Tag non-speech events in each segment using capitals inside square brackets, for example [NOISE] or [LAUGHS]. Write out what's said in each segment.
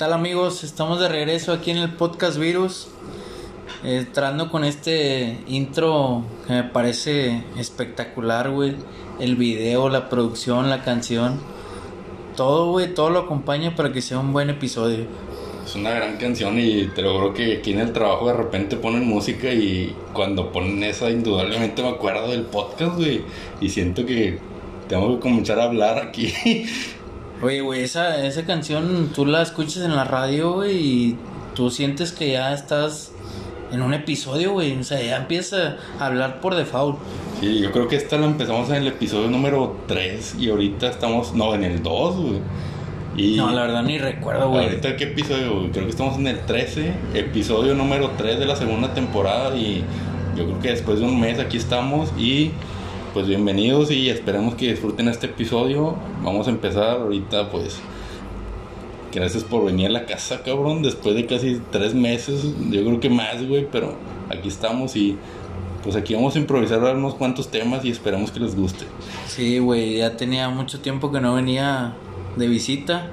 ¿Qué tal amigos? Estamos de regreso aquí en el podcast Virus. Entrando con este intro que me parece espectacular, güey. El video, la producción, la canción. Todo, güey, todo lo acompaña para que sea un buen episodio. Es una gran canción y te lo juro que aquí en el trabajo de repente ponen música y cuando ponen esa indudablemente me acuerdo del podcast, güey. Y siento que tengo que comenzar a hablar aquí. [LAUGHS] Oye, güey, esa, esa canción tú la escuchas en la radio, güey, y tú sientes que ya estás en un episodio, güey. O sea, ya empieza a hablar por default. Sí, yo creo que esta la empezamos en el episodio número 3 y ahorita estamos, no, en el 2, güey. Y No, la verdad ni recuerdo, güey. ahorita qué episodio, güey? Creo que estamos en el 13, episodio número 3 de la segunda temporada y yo creo que después de un mes aquí estamos y pues bienvenidos y esperemos que disfruten este episodio. Vamos a empezar ahorita pues gracias por venir a la casa, cabrón, después de casi tres meses, yo creo que más, güey, pero aquí estamos y pues aquí vamos a improvisar unos cuantos temas y esperamos que les guste. Sí, güey, ya tenía mucho tiempo que no venía de visita.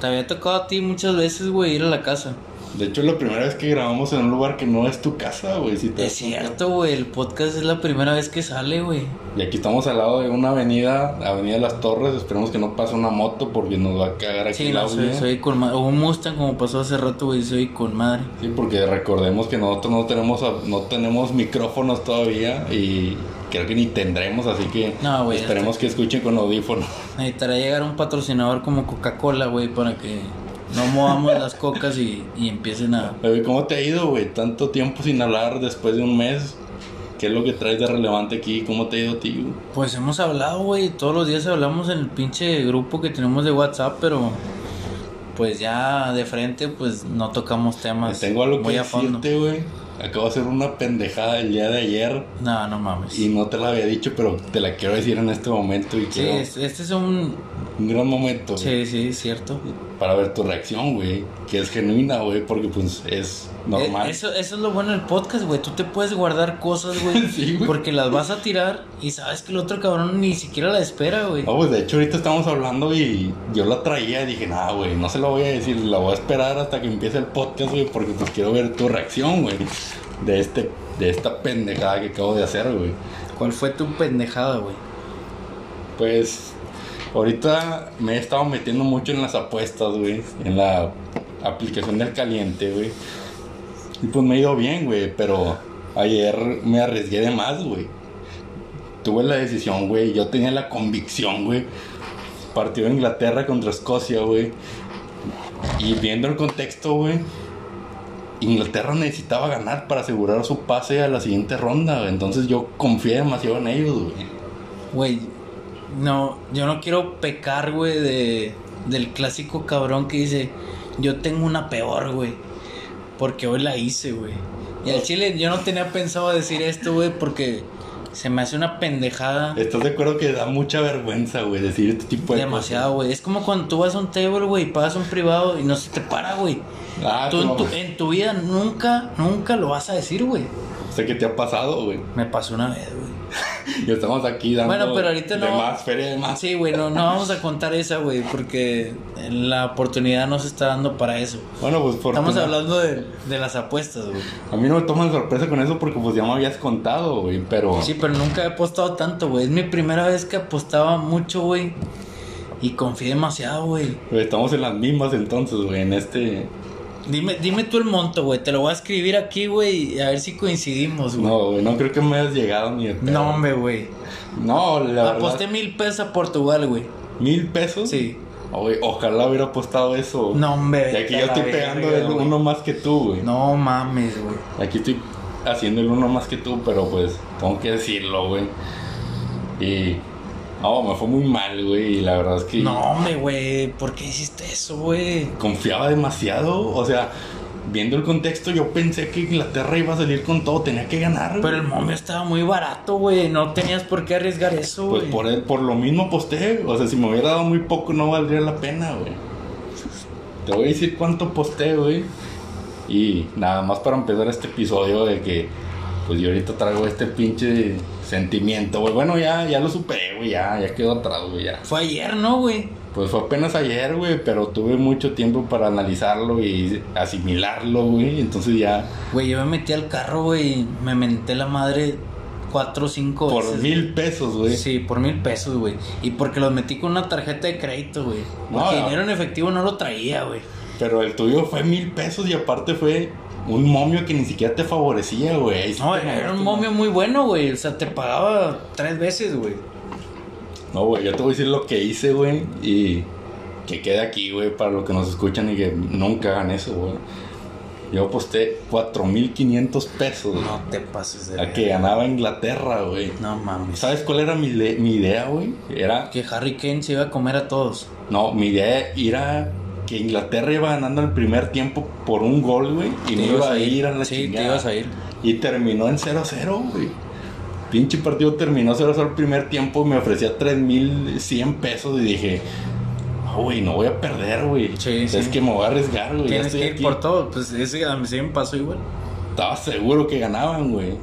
Te había tocado a ti muchas veces, güey, ir a la casa. De hecho, es la primera vez que grabamos en un lugar que no es tu casa, güey. Si te Es cierto, güey, el podcast es la primera vez que sale, güey. Y aquí estamos al lado de una avenida, Avenida de las Torres. Esperemos que no pase una moto porque nos va a cagar aquí Sí, el no, soy, soy con madre. O un Mustang como pasó hace rato, güey, soy con madre. Sí, porque recordemos que nosotros no tenemos no tenemos micrófonos todavía y creo que ni tendremos, así que No, esperemos que escuchen con audífonos. Necesitará llegar un patrocinador como Coca-Cola, güey, para que no movamos las cocas y, y empiecen a... Oye, ¿Cómo te ha ido, güey? Tanto tiempo sin hablar después de un mes. ¿Qué es lo que traes de relevante aquí? ¿Cómo te ha ido güey? Pues hemos hablado, güey, todos los días hablamos en el pinche grupo que tenemos de WhatsApp, pero pues ya de frente pues no tocamos temas Tengo algo muy que a decirte, güey. Acabo de hacer una pendejada el día de ayer No, no mames. y no te la había dicho, pero te la quiero decir en este momento y Sí, quiero es- este es un... un gran momento Sí, sí, cierto. para ver tu reacción, güey, que es genuina, güey, porque pues es normal. Eh, Eso, eso es lo bueno del podcast, güey. Tú te puedes guardar cosas, güey. [LAUGHS] Sí. Porque las vas a tirar y sabes que el otro cabrón ni siquiera la espera, güey. No, pues de hecho ahorita estamos hablando y yo la traía y dije, nada, güey, no se lo voy a decir, la voy a esperar hasta que empiece el podcast, güey, porque pues quiero ver tu reacción, güey, de este, de esta pendejada que acabo de hacer, güey. ¿Cuál fue tu pendejada, güey? Pues ahorita me he estado metiendo mucho en las apuestas, güey, en la aplicación del caliente, güey. Y pues me ha ido bien, güey, pero ayer me arriesgué de más, güey. Tuve la decisión, güey, yo tenía la convicción, güey. Partido de Inglaterra contra Escocia, güey. Y viendo el contexto, güey, Inglaterra necesitaba ganar para asegurar su pase a la siguiente ronda, güey. Entonces yo confié demasiado en ellos, güey. Güey, no, yo no quiero pecar, güey, de, del clásico cabrón que dice, yo tengo una peor, güey. Porque hoy la hice, güey. Y al chile yo no tenía pensado decir esto, güey, porque se me hace una pendejada. ¿Estás de acuerdo que da mucha vergüenza, güey, decir este tipo de Demasiado, güey. Es como cuando tú vas a un table, güey, y pagas un privado y no se te para, güey. Ah, Tú en tu, en tu vida nunca, nunca lo vas a decir, güey. Sé que te ha pasado, güey. Me pasó una vez, güey. [LAUGHS] Y estamos aquí dando Bueno, pero ahorita de no- más, feria de más. Sí, güey, no, no vamos a contar esa, güey, porque la oportunidad no se está dando para eso. Bueno, pues por Estamos hablando de, de las apuestas, güey. A mí no me toman sorpresa con eso porque pues ya me habías contado, güey, pero... Sí, pero nunca he apostado tanto, güey. Es mi primera vez que apostaba mucho, güey. Y confié demasiado, güey. Güey, Estamos en las mismas entonces, güey, en este... Dime, dime tú el monto, güey. Te lo voy a escribir aquí, güey, y a ver si coincidimos, güey. No, güey, no creo que me hayas llegado ni de pedo. No, hombre, güey. No, la Aposté verdad... mil pesos a Portugal, güey. ¿Mil pesos? Sí. Güey, ojalá hubiera apostado eso. No, hombre. Y aquí yo estoy pegando verga, el güey. uno más que tú, güey. No mames, güey. Aquí estoy haciendo el uno más que tú, pero pues tengo que decirlo, güey. Y. No, me fue muy mal, güey. Y la verdad es que No, hombre, güey. ¿Por qué hiciste eso, güey? confiaba demasiado. O sea, viendo el contexto, yo pensé que Inglaterra iba a salir con todo, tenía que ganar. güey. Pero el momio estaba muy barato, güey. No tenías por qué arriesgar eso, Pues güey. por, el- por lo mismo aposté. O sea, si me hubiera dado muy poco, no valdría la pena, güey. Te voy a decir cuánto aposté, güey. Y nada más para empezar este episodio de que, pues yo ahorita traigo este pinche sentimiento, güey. Bueno, ya, ya lo superé, güey. Ya, ya quedó atrás, güey. Ya. Fue ayer, ¿no, güey? Pues fue apenas ayer, güey, pero tuve mucho tiempo para analizarlo y asimilarlo, güey. Entonces ya. Güey, yo me metí al carro, güey, me menté la madre cuatro o cinco Por veces. mil pesos, güey. Sí, por mil pesos, güey. Y porque los metí con una tarjeta de crédito, güey. Porque No, no. dinero en efectivo no lo traía, güey. Pero el tuyo fue mil pesos y aparte fue un momio que ni siquiera te favorecía, güey. No, era un momio muy bueno, güey. O sea, te pagaba tres veces, güey. No, güey, yo te voy a decir lo que hice, güey. Y que quede aquí, güey, para los que nos escuchan y que nunca hagan eso, güey. Yo aposté 4.500 pesos No te pases de a que ganaba Inglaterra, güey. No mames. ¿Sabes cuál era mi, mi idea, güey? Era, Que Harry Kane se iba a comer a todos. no, mi idea era que Inglaterra iba ganando el primer tiempo por un gol, güey. Y ibas iba a ir. ir a la Sí, chingada. te ibas a ir. Y terminó en 0-0, güey. Pinche partido terminó 0-0 el primer tiempo. Me ofrecía 3.100 pesos y dije, no, güey, no voy a perder, güey. Sí, es sí. que me voy a arriesgar, güey. Tienes que ir aquí". por todo. Pues ese a mí me pasó igual. Estaba seguro que ganaban, güey.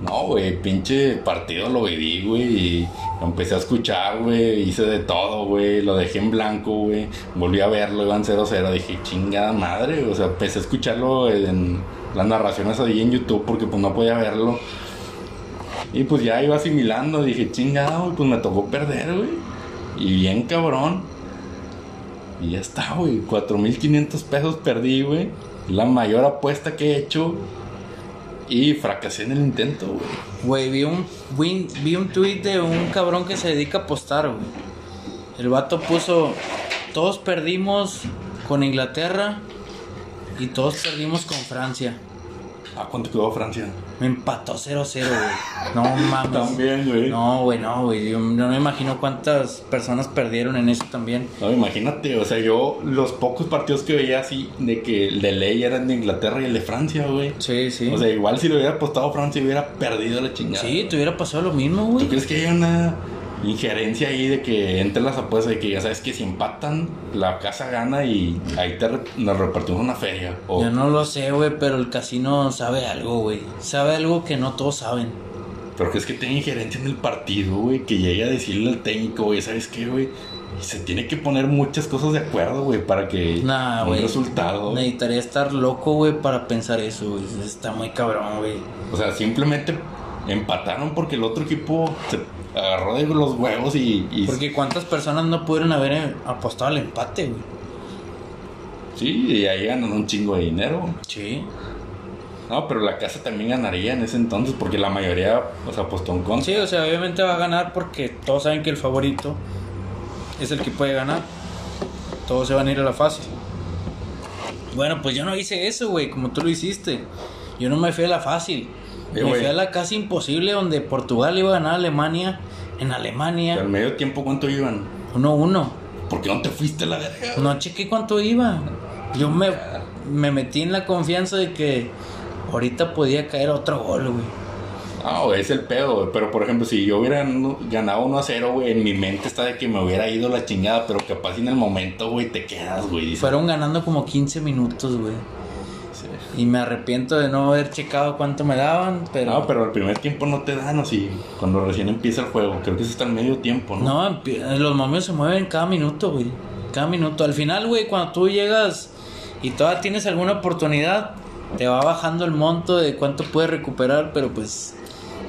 No, güey, pinche partido lo viví, güey. Y lo empecé a escuchar, güey. Hice de todo, güey. Lo dejé en blanco, güey. Volví a verlo, iban 0-0. Dije, chingada madre. O sea, empecé a escucharlo en las narraciones ahí en YouTube porque pues no podía verlo. Y pues ya iba asimilando. Dije, chingada, güey, pues me tocó perder, güey. Y bien cabrón. Y ya está, güey. 4.500 pesos perdí, güey. La mayor apuesta que he hecho. Y fracasé en el intento, güey. Güey, vi un, vi, vi un tweet de un cabrón que se dedica a apostar, güey. El vato puso, todos perdimos con Inglaterra y todos perdimos con Francia. ¿A cuánto quedó Francia? Me empató 0-0, güey. No mames. También, güey. No. No, güey, no, güey. Yo, no me imagino cuántas personas perdieron en eso también. imagínate, o sea, yo los pocos partidos que veía así, de que el de ley eran de Inglaterra y el de Francia, güey. Sí, sí. O sea, igual si lo hubiera apostado Francia hubiera perdido la chingada. sí, te hubiera pasado lo mismo, ¿Tú güey. crees que hay una injerencia ahí de que entre las apuestas de que ya sabes que si empatan, la casa gana y ahí te re- nos repartimos una feria? O, Yo no lo sé, güey, pero el casino sabe algo, güey. Sabe algo que no todos saben. Pero que es que tiene injerencia en el partido, güey. Que llegue a decirle al técnico, güey, ¿sabes qué, güey? Se tiene que poner muchas cosas de acuerdo, güey, para que Nah, un güey. resultado. Necesitaría estar loco, güey, para pensar eso, güey. Está muy cabrón, güey. O sea, simplemente empataron porque el otro equipo se agarró de los huevos y, y Porque cuántas personas no pudieron haber eh, apostado al empate, güey. sí, y ahí ganan un chingo de dinero. Sí. No, pero la casa también ganaría en ese entonces porque la mayoría, o sea, apostó en contra. Sí, o sea, obviamente va a ganar porque todos saben que el favorito es el que puede ganar. Todos se van a ir a la fácil. Bueno, pues yo no hice eso, güey, como tú lo hiciste. Yo no me fui a la fácil. Eh, me fui a la casi imposible donde Portugal iba a ganar a Alemania. En Pero al Alemania, medio tiempo, ¿cuánto iban? 1-1. ¿Por qué no te fuiste a la verga? No chequé cuánto iba. Yo me, me metí en la confianza de que ahorita podía caer otro gol, güey. Ah, güey, es el pedo, güey. Pero por ejemplo, si yo hubiera no- ganado 1 a 0, güey, en mi mente está de que me hubiera ido la chingada, pero capaz en el momento, güey, te quedas, güey. Fueron ganando como 15 minutos, güey. Y me arrepiento de no haber checado cuánto me daban, pero... No, pero al primer tiempo no te dan, o sí, cuando recién empieza el juego. Creo que es hasta el medio tiempo, ¿no? No, los momios se mueven cada minuto, güey. Cada minuto. Al final, güey, cuando tú llegas y todavía tienes alguna oportunidad, te va bajando el monto de cuánto puedes recuperar, pero pues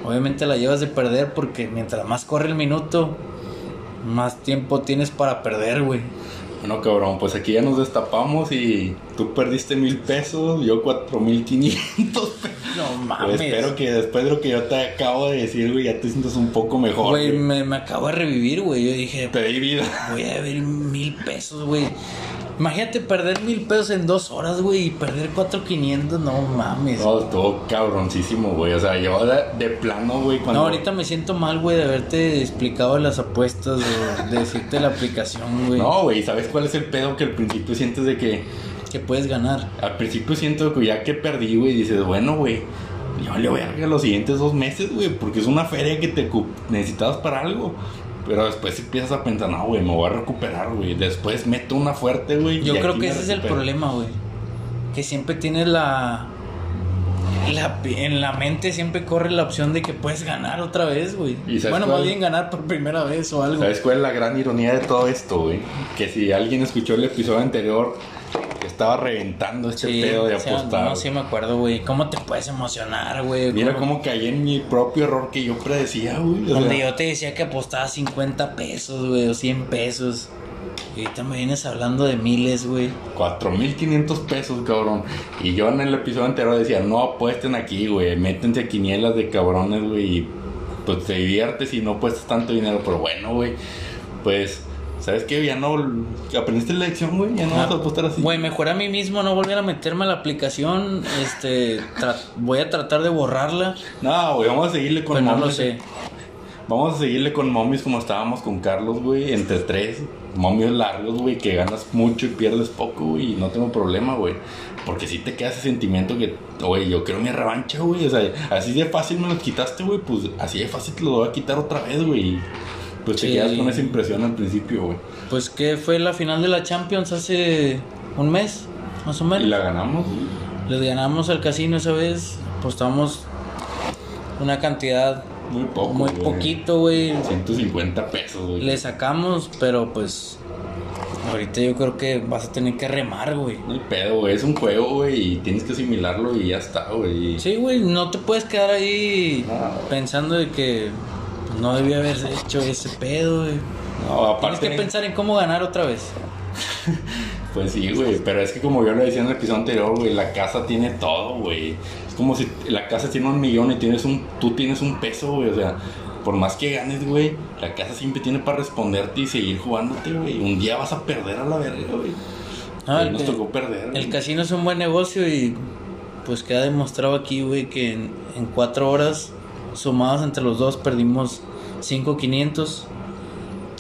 obviamente la llevas de perder porque mientras más corre el minuto, más tiempo tienes para perder, güey. Bueno, cabrón, pues aquí ya nos destapamos y tú perdiste mil pesos, yo cuatro mil quinientos pesos. No Pues mames. espero que después de lo que yo te acabo de decir, güey, ya te sientas un poco mejor. Güey, güey. me, me acabo de revivir, güey. Yo dije, Te di vida. voy a ver mil pesos, güey. Imagínate perder mil pesos en dos horas, güey, y perder cuatro quinientos, no mames. No, estuvo cabroncísimo, güey. O sea, yo de, de plano, güey, cuando... No, ahorita me siento mal, güey, de haberte explicado las apuestas, de, de decirte la aplicación, güey. No, güey, ¿sabes cuál es el pedo? Que al principio sientes de que... Que puedes ganar. Al principio siento que ya que perdí, güey, dices, bueno, güey, yo le voy a los siguientes dos meses, güey, porque es una feria que te necesitabas para algo. Pero después empiezas a pensar, no, güey, me voy a recuperar, güey. Después meto una fuerte, güey. Yo creo que ese es el problema, güey. Que siempre tienes la. la, en la mente siempre corre la opción de que puedes ganar otra vez, güey. ¿Y sabes Bueno, cuál? más bien ganar por primera vez o algo. ¿Sabes cuál es la gran ironía de todo esto, güey? Que si alguien escuchó el episodio anterior, estaba reventando este Sí, pedo de o sea, apostar. no, sí me acuerdo, güey. ¿Cómo te puedes emocionar, güey? Mira ¿Cómo- cómo caí en mi propio error que yo predecía, güey. Donde sea, yo te decía que apostabas 50 pesos, güey, o 100 pesos. Y ahorita me vienes hablando de miles, güey. 4.500 pesos, cabrón. Y yo en el episodio anterior decía, no apuesten aquí, güey. Métense a quinielas de cabrones, güey. Y pues te diviertes y no apuestas tanto dinero. Pero bueno, güey. Pues, ¿sabes qué? Ya no... Aprendiste la lección, güey. Ya no vas a apostar así. Ah, Güey, mejor a mí mismo no volver a meterme a la aplicación. Este, voy a tratar de borrarla. No, güey. Vamos a seguirle con Pues no lo sé. Vamos a seguirle con momies como estábamos con Carlos, güey. Entre tres. Momios largos, güey. Que ganas mucho y pierdes poco, güey. Y no tengo problema, güey. Porque si te queda ese sentimiento que, güey, yo quiero mi revancha, güey. O sea, así de fácil me lo quitaste, güey. Pues así de fácil te lo voy a quitar otra vez, güey. Y, Pues te Sí. quedas con esa impresión al principio, güey. Pues que fue la final de la Champions hace un mes, más o Y menos. la ganamos. Les ganamos al casino esa vez. Apostamos una cantidad Muy poco. muy güey. poquito, güey. 150 pesos, güey. Le sacamos, pero pues ahorita yo creo que vas a tener que remar, güey. No hay pedo, güey. Es un juego, güey. Y tienes que asimilarlo y ya está, güey. Y- Sí, güey, no te puedes quedar ahí No. pensando de que no debía haber hecho ese pedo, güey. No, Tienes aparte. que pensar en cómo ganar otra vez. [LAUGHS] Pues sí, güey, pero es que como yo lo decía en el episodio anterior, güey, la casa tiene todo, güey. Es como si la casa tiene un millón y tienes un, tú tienes un peso, güey. O sea, por más que ganes, güey, la casa siempre tiene para responderte y seguir jugándote, güey. Un día vas a perder a la verga, güey. Ah, nos tocó perder. El casino es un buen negocio y pues queda demostrado aquí, güey, que en, en cuatro horas sumadas entre los dos perdimos 5.500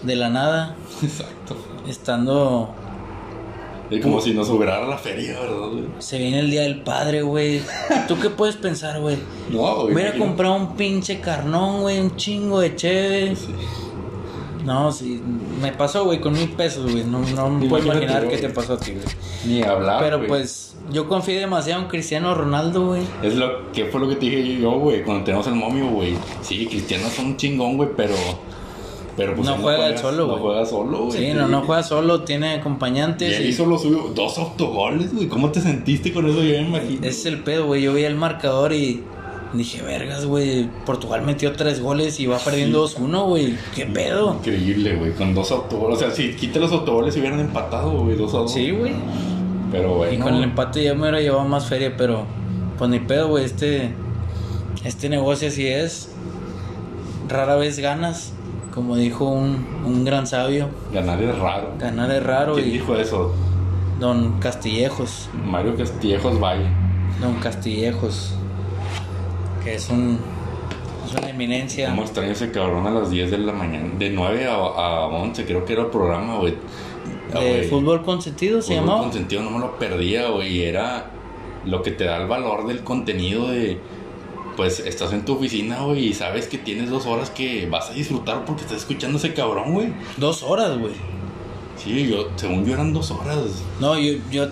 de la nada, Exacto. estando... Es como si nos sobrara la feria, ¿verdad, güey? Se viene el Día del Padre, güey. ¿Tú qué puedes pensar, güey? No, güey. Voy a comprar un pinche carnón, güey, un chingo de cheve. Sí. No, sí, me pasó, güey, con mil pesos, güey. No, no me puedo imaginar qué te pasó a ti, güey. Ni hablar, Pero pues, yo confié demasiado en Cristiano Ronaldo, güey. Es lo que fue lo que te dije yo, güey, cuando tenemos el momio, güey. Sí, Cristiano es un chingón, güey, pero. Pero pues No juega él solo, No juega solo, güey. Sí, no, no juega solo, tiene Y acompañantes. él y- hizo lo suyo, dos autogoles, güey. ¿Cómo te sentiste con eso? Yo me imagino. Ese es el pedo, güey. Yo vi el marcador y dije, vergas, güey. Portugal metió tres goles y va perdiendo 2-1, güey. ¿Qué pedo? Increíble, güey, con dos autogoles. O sea, si quita los autogoles se hubieran empatado, güey, dos a dos. Sí, güey. Pero, güey. Y con el empate ya me hubiera llevado más feria, pero pues ni pedo, güey. Este, este negocio así es. Rara vez ganas, como dijo un, un gran sabio. Ganar es raro. Ganar es raro ¿Quién y dijo eso? Don Castillejos. Mario Castillejos Valle. Don Castillejos. Que es un. Es una eminencia. ¿Cómo extraño ese cabrón a las 10 de la mañana? De 9 a, a 11, creo que era el programa, güey. Ah, De fútbol con sentido se Fútbol llamaba. con sentido no me lo perdía, güey. Y era lo que te da el valor del contenido de. Pues estás en tu oficina, güey, y sabes que tienes dos horas que vas a disfrutar porque estás escuchando a ese cabrón, güey. Dos horas, güey. Sí, yo, según yo eran dos horas. No, yo, yo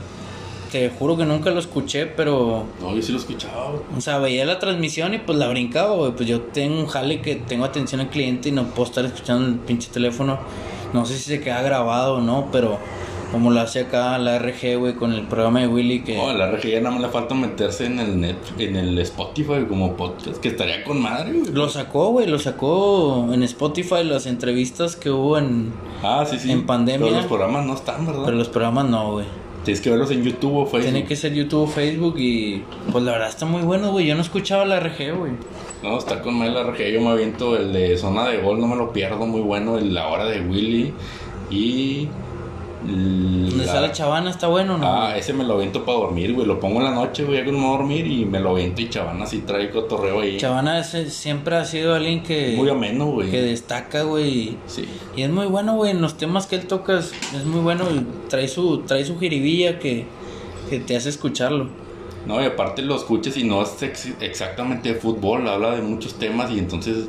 te juro que nunca lo escuché, pero. No, yo sí lo escuchaba, güey. O sea, veía la transmisión y pues la brincaba, güey. Pues yo tengo un jale que tengo atención al cliente y no puedo estar escuchando el pinche teléfono. No sé si se queda grabado o no, pero como lo hace acá la RG, güey, con el programa de Willy que... No, la RG ya nada más le falta meterse en el net, en el Spotify como podcast, que estaría con madre, güey. Lo sacó, güey, lo sacó en Spotify las entrevistas que hubo en... Ah, sí, sí. en pandemia. Pero los programas no están, ¿verdad? Pero los programas no, güey. Tienes que verlos en YouTube o Facebook. Tiene que ser YouTube o Facebook y... Pues la verdad está muy bueno, güey. Yo no escuchaba la RG, güey. No, está con madre la RG. Yo me aviento el de zona de gol, no me lo pierdo, muy bueno. El la hora de Willy y. Donde está la chavana está bueno, ¿no? Ah, ese me lo aviento para dormir, güey. Lo pongo en la noche, güey, ya que no me voy a dormir y me lo aviento y chavana así trae cotorreo ahí. Chavana ese siempre ha sido alguien que... Muy ameno, güey. que destaca, güey. Sí. Y es muy bueno, güey, en los temas que él toca es, es muy bueno trae su, trae su jiribilla que, que te hace escucharlo. No, y aparte lo escuchas y no es ex- exactamente de fútbol, habla de muchos temas y entonces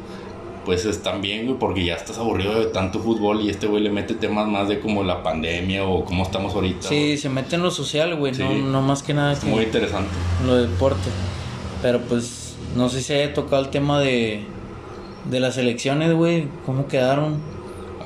pues están bien, güey, porque ya estás aburrido de tanto fútbol y este güey le mete temas más de como la pandemia o cómo estamos ahorita. Sí, se mete en lo social, güey, no, Sí. no más que nada Es que muy interesante. lo de deporte. Pero pues no sé si haya tocado el tema de, de las elecciones, güey. ¿Cómo quedaron?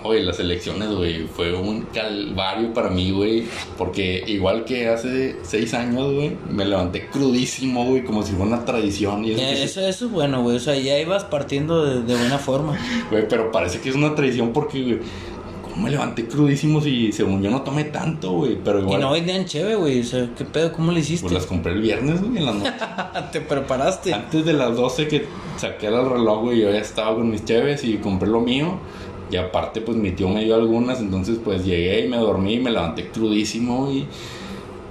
Oye, las elecciones, güey, fue un calvario para mí, güey. Porque igual que hace seis años, güey, me levanté crudísimo, güey, como si fuera una tradición. Y eso, Eh, eso, eso es bueno, güey. O sea, ya ibas partiendo de, de buena forma. [LAUGHS] Güey, pero parece que es una tradición porque, güey, ¿cómo me levanté crudísimo si según yo no tomé tanto, güey? Pero Y igual, no vendían cheve, güey. O sea, ¿qué pedo? ¿Cómo le hiciste? pues las compré el viernes, güey, en la noche. [LAUGHS] Te preparaste. Antes de las 12 que saqué el reloj, güey, yo ya estaba con mis cheves y compré lo mío. Y aparte, pues mi tío me dio algunas, entonces pues llegué y me dormí y me levanté crudísimo y...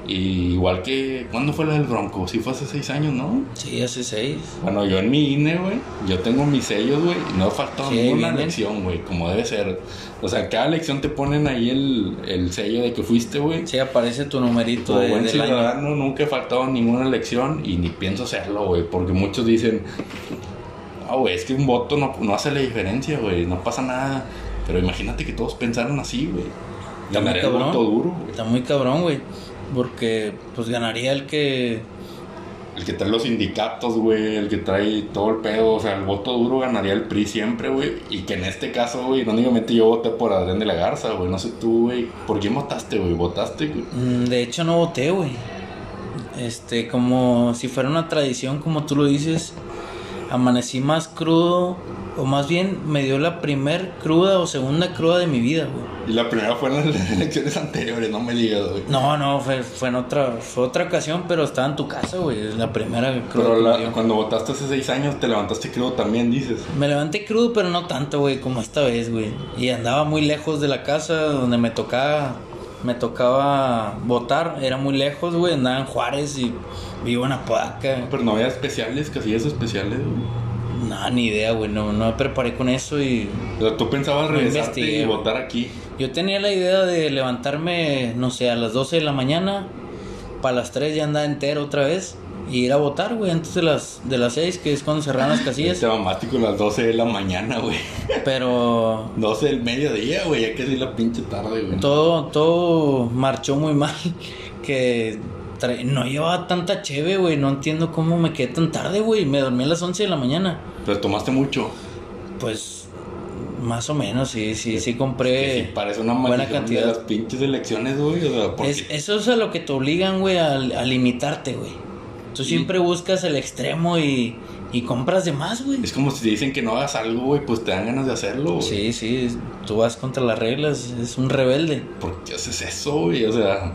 Y igual que... ¿Cuándo fue la del Bronco? Sí fue hace seis años, ¿no? Sí, hace seis. Bueno, yo en mi INE, güey, yo tengo mis sellos, güey, y no faltado Sí, ninguna vienen. lección, güey, como debe ser. O sea, cada lección te ponen ahí el, el sello de que fuiste, güey. Sí, aparece tu numerito de, buen del año. ciudadano, nunca he faltado ninguna elección y ni pienso hacerlo, güey, porque muchos dicen, güey, es que un voto no, no hace la diferencia, güey, no pasa nada. Pero imagínate que todos pensaran así, güey. Ganaré el voto duro, güey. Está muy cabrón, güey. Porque, pues ganaría el que. El que trae los sindicatos, güey, el que trae todo el pedo, o sea, el voto duro ganaría el PRI siempre, güey. Y que en este caso, güey, irónicamente yo voté por Adrián de la Garza, güey, no sé tú, güey. ¿Por quién votaste, güey? ¿Votaste, güey? mm, De hecho, no voté, güey. Este, como si fuera una tradición, como tú lo dices. Amanecí más crudo. O más bien, me dio la primer cruda o segunda cruda de mi vida, güey. Y la primera fue en las [LAUGHS] elecciones anteriores, no me digas, güey. No, no, fue, fue en otra, fue otra ocasión, pero estaba en tu casa, güey. Es la primera cruda Pero la- cuando votaste hace seis años, te levantaste crudo también, dices. Me levanté crudo, pero no tanto, güey, como esta vez, güey. Y andaba muy lejos de la casa donde me tocaba, me tocaba votar. Era muy lejos, güey. Andaba en Juárez y vivo en Apodaca. Pero no había especiales, casillas especiales, güey. No, ni idea, güey. No, no me preparé con eso y O sea, tú pensabas regresarte y votar aquí. yo tenía la idea de levantarme, no sé, a las 12 de la mañana. Para las 3 ya andaba entero otra vez. Y ir a votar, güey, antes de las, de las 6, que es cuando cerran las casillas. [LAUGHS] Este mamático a las 12 de la mañana, güey. [LAUGHS] Pero 12 del mediodía, güey, ya casi la pinche tarde, güey. todo, todo marchó muy mal. [LAUGHS] Que tra- no llevaba tanta cheve, güey. No entiendo cómo me quedé tan tarde, güey. Me dormí a las 11 de la mañana. Pero tomaste mucho. Pues, más o menos, sí, sí, sí Que compré. sí, parece una buena maldición de cantidad. las pinches elecciones, güey. O sea, porque Es- eso es a lo que te obligan, güey, a, a limitarte, güey. Tú siempre buscas el extremo y, y compras de más, güey. es como si te dicen que no hagas algo, güey, pues te dan ganas de hacerlo, güey. Sí, sí, tú vas contra las reglas, es un rebelde. ¿Por qué haces eso, güey? O sea,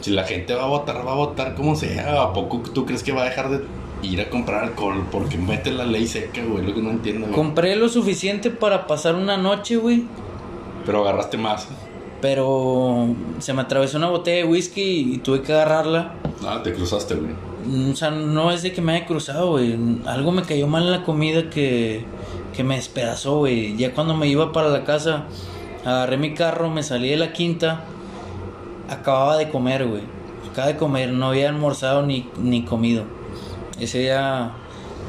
si la gente va a votar, va a votar como sea. ¿A poco tú crees que va a dejar de ir a comprar alcohol? Porque mete la ley seca, güey, lo que no entiendo, güey. Compré lo suficiente para pasar una noche, güey. Pero agarraste más. Pero se me atravesó una botella de whisky y tuve que agarrarla. Ah, te cruzaste, güey. Mm, O sea, no es de que me haya cruzado, güey. Algo me cayó mal en la comida que, que me despedazó, güey. Ya cuando me iba para la casa, agarré mi carro, me salí de la quinta. Acababa de comer, güey. Acaba de comer, no había almorzado ni, ni comido. Ese día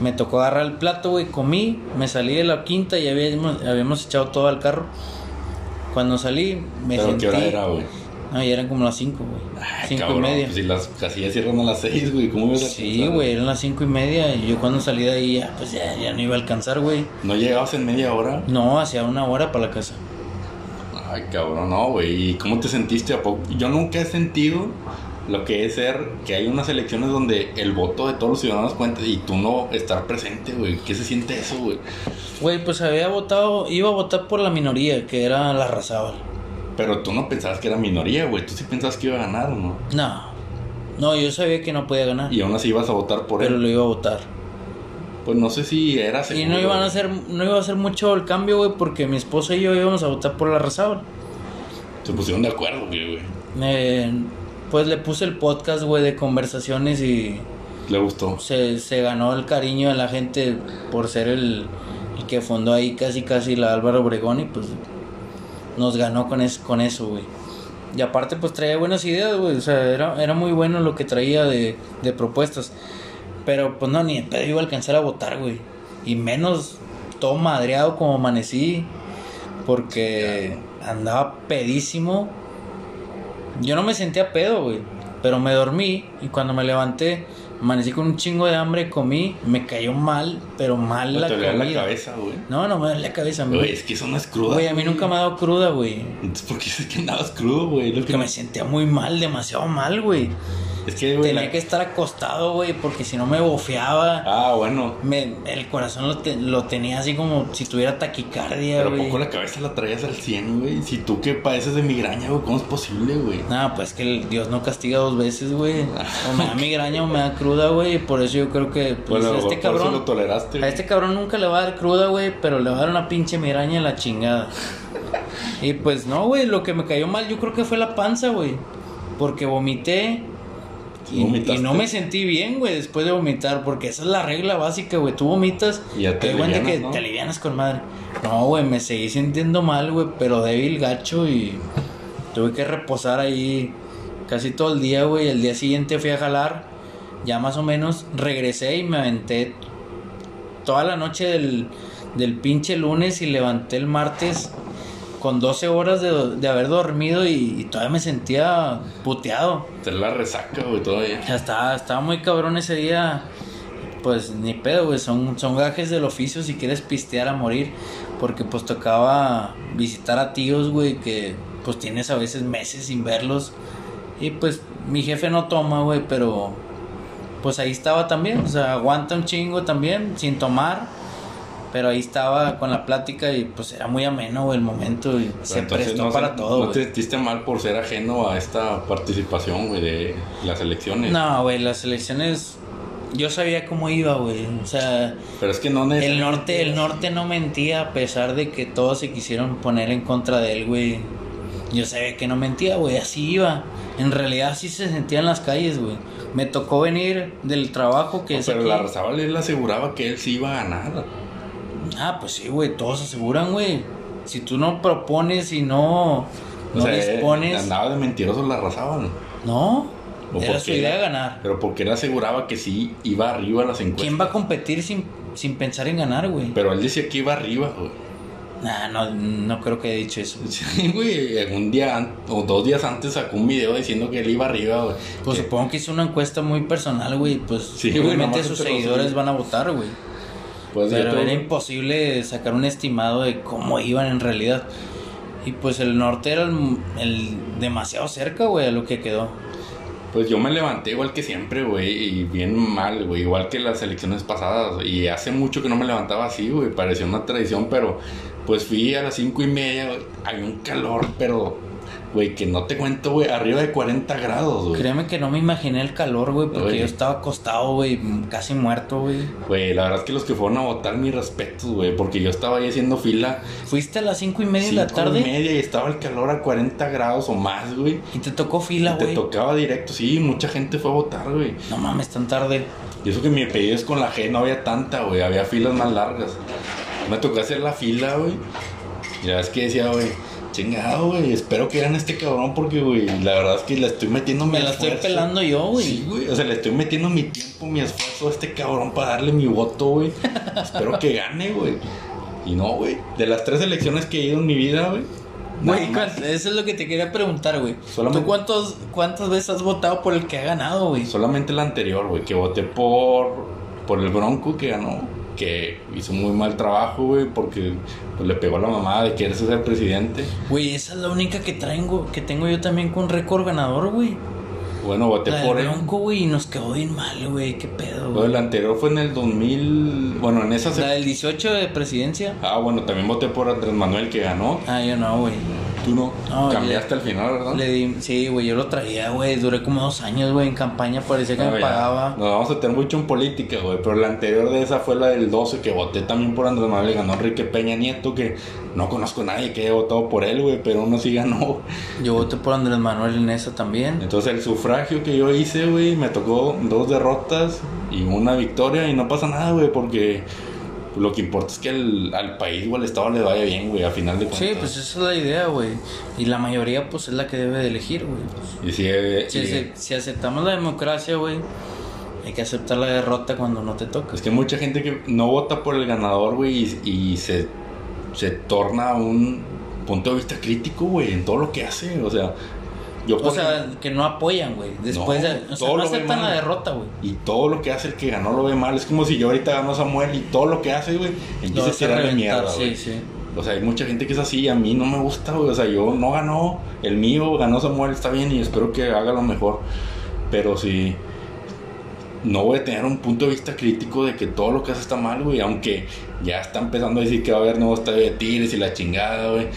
me tocó agarrar el plato, güey. Comí, me salí de la quinta y habíamos, habíamos echado todo al carro. Cuando salí, me Pero sentí... ¿qué hora era, güey? No, ya eran como las cinco, güey. Ay, Cinco cabrón, y media. Pues si las casillas cierran a las seis, güey, ¿cómo a Sí, güey, eran las cinco y media. Y yo cuando salí de ahí, ya, pues ya, ya no iba a alcanzar, güey. ¿No llegabas en media hora? No, hacía una hora para la casa. Ay, cabrón, no, güey. ¿Y cómo te sentiste a poco? Yo nunca he sentido lo que es ser que hay unas elecciones donde el voto de todos los ciudadanos cuenta y tú no estar presente, güey. ¿Qué se siente eso, güey? Güey, pues había votado, iba a votar por la minoría, que era la Razábal. Pero tú no pensabas que era minoría, güey. Tú sí pensabas que iba a ganar, ¿o no? No, no, yo sabía que no podía ganar, Y aún así ibas a votar por pero él. lo iba a votar. Pues no sé si era Y seguro. no iban a hacer, no iba a hacer mucho el cambio, güey, porque mi esposa y yo íbamos a votar por la Razábal. Se pusieron de acuerdo, güey, güey. Me- pues le puse el podcast, güey, de conversaciones y Le gustó. se, se ganó el cariño de la gente por ser el, el que fundó ahí casi casi la Álvaro Obregón y pues nos ganó con, es, con eso, güey. Y aparte pues traía buenas ideas, güey, o sea, era, era muy bueno lo que traía de, de propuestas. Pero pues no, ni pedo iba a alcanzar a votar, güey. Y menos todo madreado como amanecí, porque andaba pedísimo. Yo no me sentía pedo, güey. Pero me dormí y cuando me levanté Amanecí con un chingo de hambre, comí, me cayó mal, pero mal la te dolía la comida. cabeza, güey. No, no me duele la cabeza, Güey, es que eso no es cruda. Güey, a mí nunca me ha dado cruda, güey. Entonces, ¿por qué dices que andabas crudo, güey? Porque me sentía muy mal, demasiado mal, güey. Es que, güey. Tenía la- que estar acostado, güey, porque si no me bofeaba. Ah, bueno. Me, el corazón lo, te- lo tenía así como si tuviera taquicardia, Pero ¿a güey. poco la cabeza la traías al 100, güey? Si tú que padeces de migraña, güey, ¿cómo es posible, güey? No, pues que el Dios no castiga dos veces, güey. [LAUGHS] O me da migraña o me da cruda, güey. Por eso yo creo que pues, Bueno, a este lo cabrón. toleraste. A este cabrón nunca le va a dar cruda, güey, pero le va a dar una pinche migraña en la chingada. [LAUGHS] Y pues no, güey, lo que me cayó mal yo creo que fue la panza, güey. Porque vomité y, no me sentí bien, güey, después de vomitar, porque esa es la regla básica, güey. Tú vomitas Y ya te alivianas, que ¿no? te alivianas con madre. No, güey, me seguí sintiendo mal, güey, pero débil, gacho y tuve que reposar ahí casi todo el día, güey. El día siguiente fui a jalar, ya más o menos regresé y me aventé toda la noche del, del pinche lunes y levanté el martes con 12 horas de, de haber dormido y, y todavía me sentía puteado. Te la resaca, güey, todavía. Ya estaba, estaba muy cabrón ese día. Pues ni pedo, güey. Son, son gajes del oficio si quieres pistear a morir. Porque pues tocaba visitar a tíos, güey, que pues tienes a veces meses sin verlos. Y pues mi jefe no toma, güey, pero pues ahí estaba también. O sea, aguanta un chingo también, sin tomar. Pero ahí estaba con la plática y pues era muy ameno, güey, el momento. Y se prestó no se- para todo, ¿No güey. te sentiste mal por ser ajeno a esta participación, güey, de las elecciones? No, güey, las elecciones. Yo sabía cómo iba, güey. O sea, Pero es que no el norte, el norte no mentía a pesar de que todos se quisieron poner en contra de él, güey. Yo sabía que no mentía, güey. Así iba. En realidad así se sentía en las calles, güey. Me tocó venir del trabajo que No, es pero aquí. la Razabal él aseguraba que él sí iba a ganar. Ah, pues sí, güey. Todos aseguran, güey. Si tú no propones y no, no o sea, dispones, andaba de mentiroso la Razabal. no. ¿O Era su idea ganar. Pero porque él aseguraba que sí iba arriba a las encuestas. ¿Quién va a competir sin, sin pensar en ganar, güey? Pero él decía que iba arriba, güey. Nah, no, no creo que haya dicho eso. [LAUGHS] Sí, güey, un día o dos días antes sacó un video diciendo que él iba arriba, güey. Pues Que- supongo que hizo una encuesta muy personal, güey. Pues Sí, obviamente sus seguidores van a votar, güey. Pero todo- era imposible sacar un estimado de cómo iban en realidad. Y pues el norte era el, el demasiado cerca, güey, a lo que quedó. Pues yo me levanté igual que siempre, güey, y bien mal, güey, igual que las elecciones pasadas. Y hace mucho que no me levantaba así, güey, parecía una tradición, pero pues fui a las cinco y media, güey, había un calor, pero, güey, que no te cuento, güey, arriba de 40 grados, güey. Créeme que no me imaginé el calor, güey, porque yo estaba acostado, güey, casi muerto, güey. Güey, la verdad es que los que fueron a votar, mis respetos, güey, porque yo estaba ahí haciendo fila. Fuiste a las cinco y media de la cinco y tarde media y estaba el calor a 40 grados o más, güey. y te tocó Y fila, te güey. tocaba directo, sí, mucha gente fue a votar, güey. No mames, tan tarde. Y eso que mi apellido es con la G, no había tanta, güey, había filas más largas. Me tocó hacer la fila, güey. Ya es que decía, güey, chingado, güey, espero que eran este cabrón porque, güey, la verdad es que le estoy metiendo mi Me la estoy pelando yo, güey. Sí, güey, o sea, le estoy metiendo mi tiempo, mi esfuerzo a este cabrón para darle mi voto, güey. [LAUGHS] espero que gane, güey. Y no, güey, de las tres elecciones que he ido en mi vida, güey. Güey, nada más. ¿cuánto- eso es lo que te quería preguntar, güey. ¿Tú cuántos, cuántas veces has votado por el que ha ganado, güey? Solamente la anterior, güey, que voté por, por el Bronco que ganó, que hizo muy mal trabajo, güey, porque pues, le pegó a la mamá de querer ser presidente. Güey, esa es la única que traigo, que tengo yo también con récord ganador, güey. Bueno, voté La por del él. Bronco, güey, y nos quedó bien mal, güey. ¿Qué pedo, güey? del anterior fue en el 2000, bueno, en esa... se- La del 18 de presidencia. Ah, bueno, también voté por Andrés Manuel que ganó. Ah, yo no, güey. Tú no. Cambiaste al final, ¿verdad? Le di, sí, güey, yo lo traía, güey. Duré como dos años, güey, en campaña. Parecía que No, me ya. pagaba. Nos vamos a tener mucho en política, güey. Pero la anterior de esa fue la del 12, que voté también por Andrés Manuel. Ganó Enrique Peña Nieto, que no conozco a nadie que haya votado por él, güey. Pero uno sí ganó. Yo voté por Andrés Manuel en esa también. Entonces el sufragio que yo hice, güey, me tocó dos derrotas y una victoria. Y no pasa nada, güey, porque lo que importa es que el- al país o al Estado le vaya bien, güey, a final de cuentas. Sí, pues esa es la idea, güey. Y la mayoría, pues, es la que debe de elegir, güey. Y si, eh, Si, si- aceptamos la democracia, güey, hay que aceptar la derrota cuando no te toca. Es que mucha gente que no vota por el ganador, güey, y, y se, se torna un punto de vista crítico, güey, en todo lo que hace. O sea, Yo O sea, que no apoyan, güey. Después No, de. O sea, todo no aceptan la derrota, güey. Y todo lo que hace el que ganó lo ve mal. Es como si yo ahorita ganó Samuel y todo lo que hace, güey, empieza a tirarle mierda, güey. Sí, sí. O sea, hay mucha gente que es así, a mí no me gusta, güey. O sea, yo no ganó, el mío ganó Samuel, está bien y espero que haga lo mejor. Pero sí, no voy a tener un punto de vista crítico de que todo lo que hace está mal, güey. Aunque ya está empezando a decir que va a haber nuevo estadio de Tigres y la chingada, güey.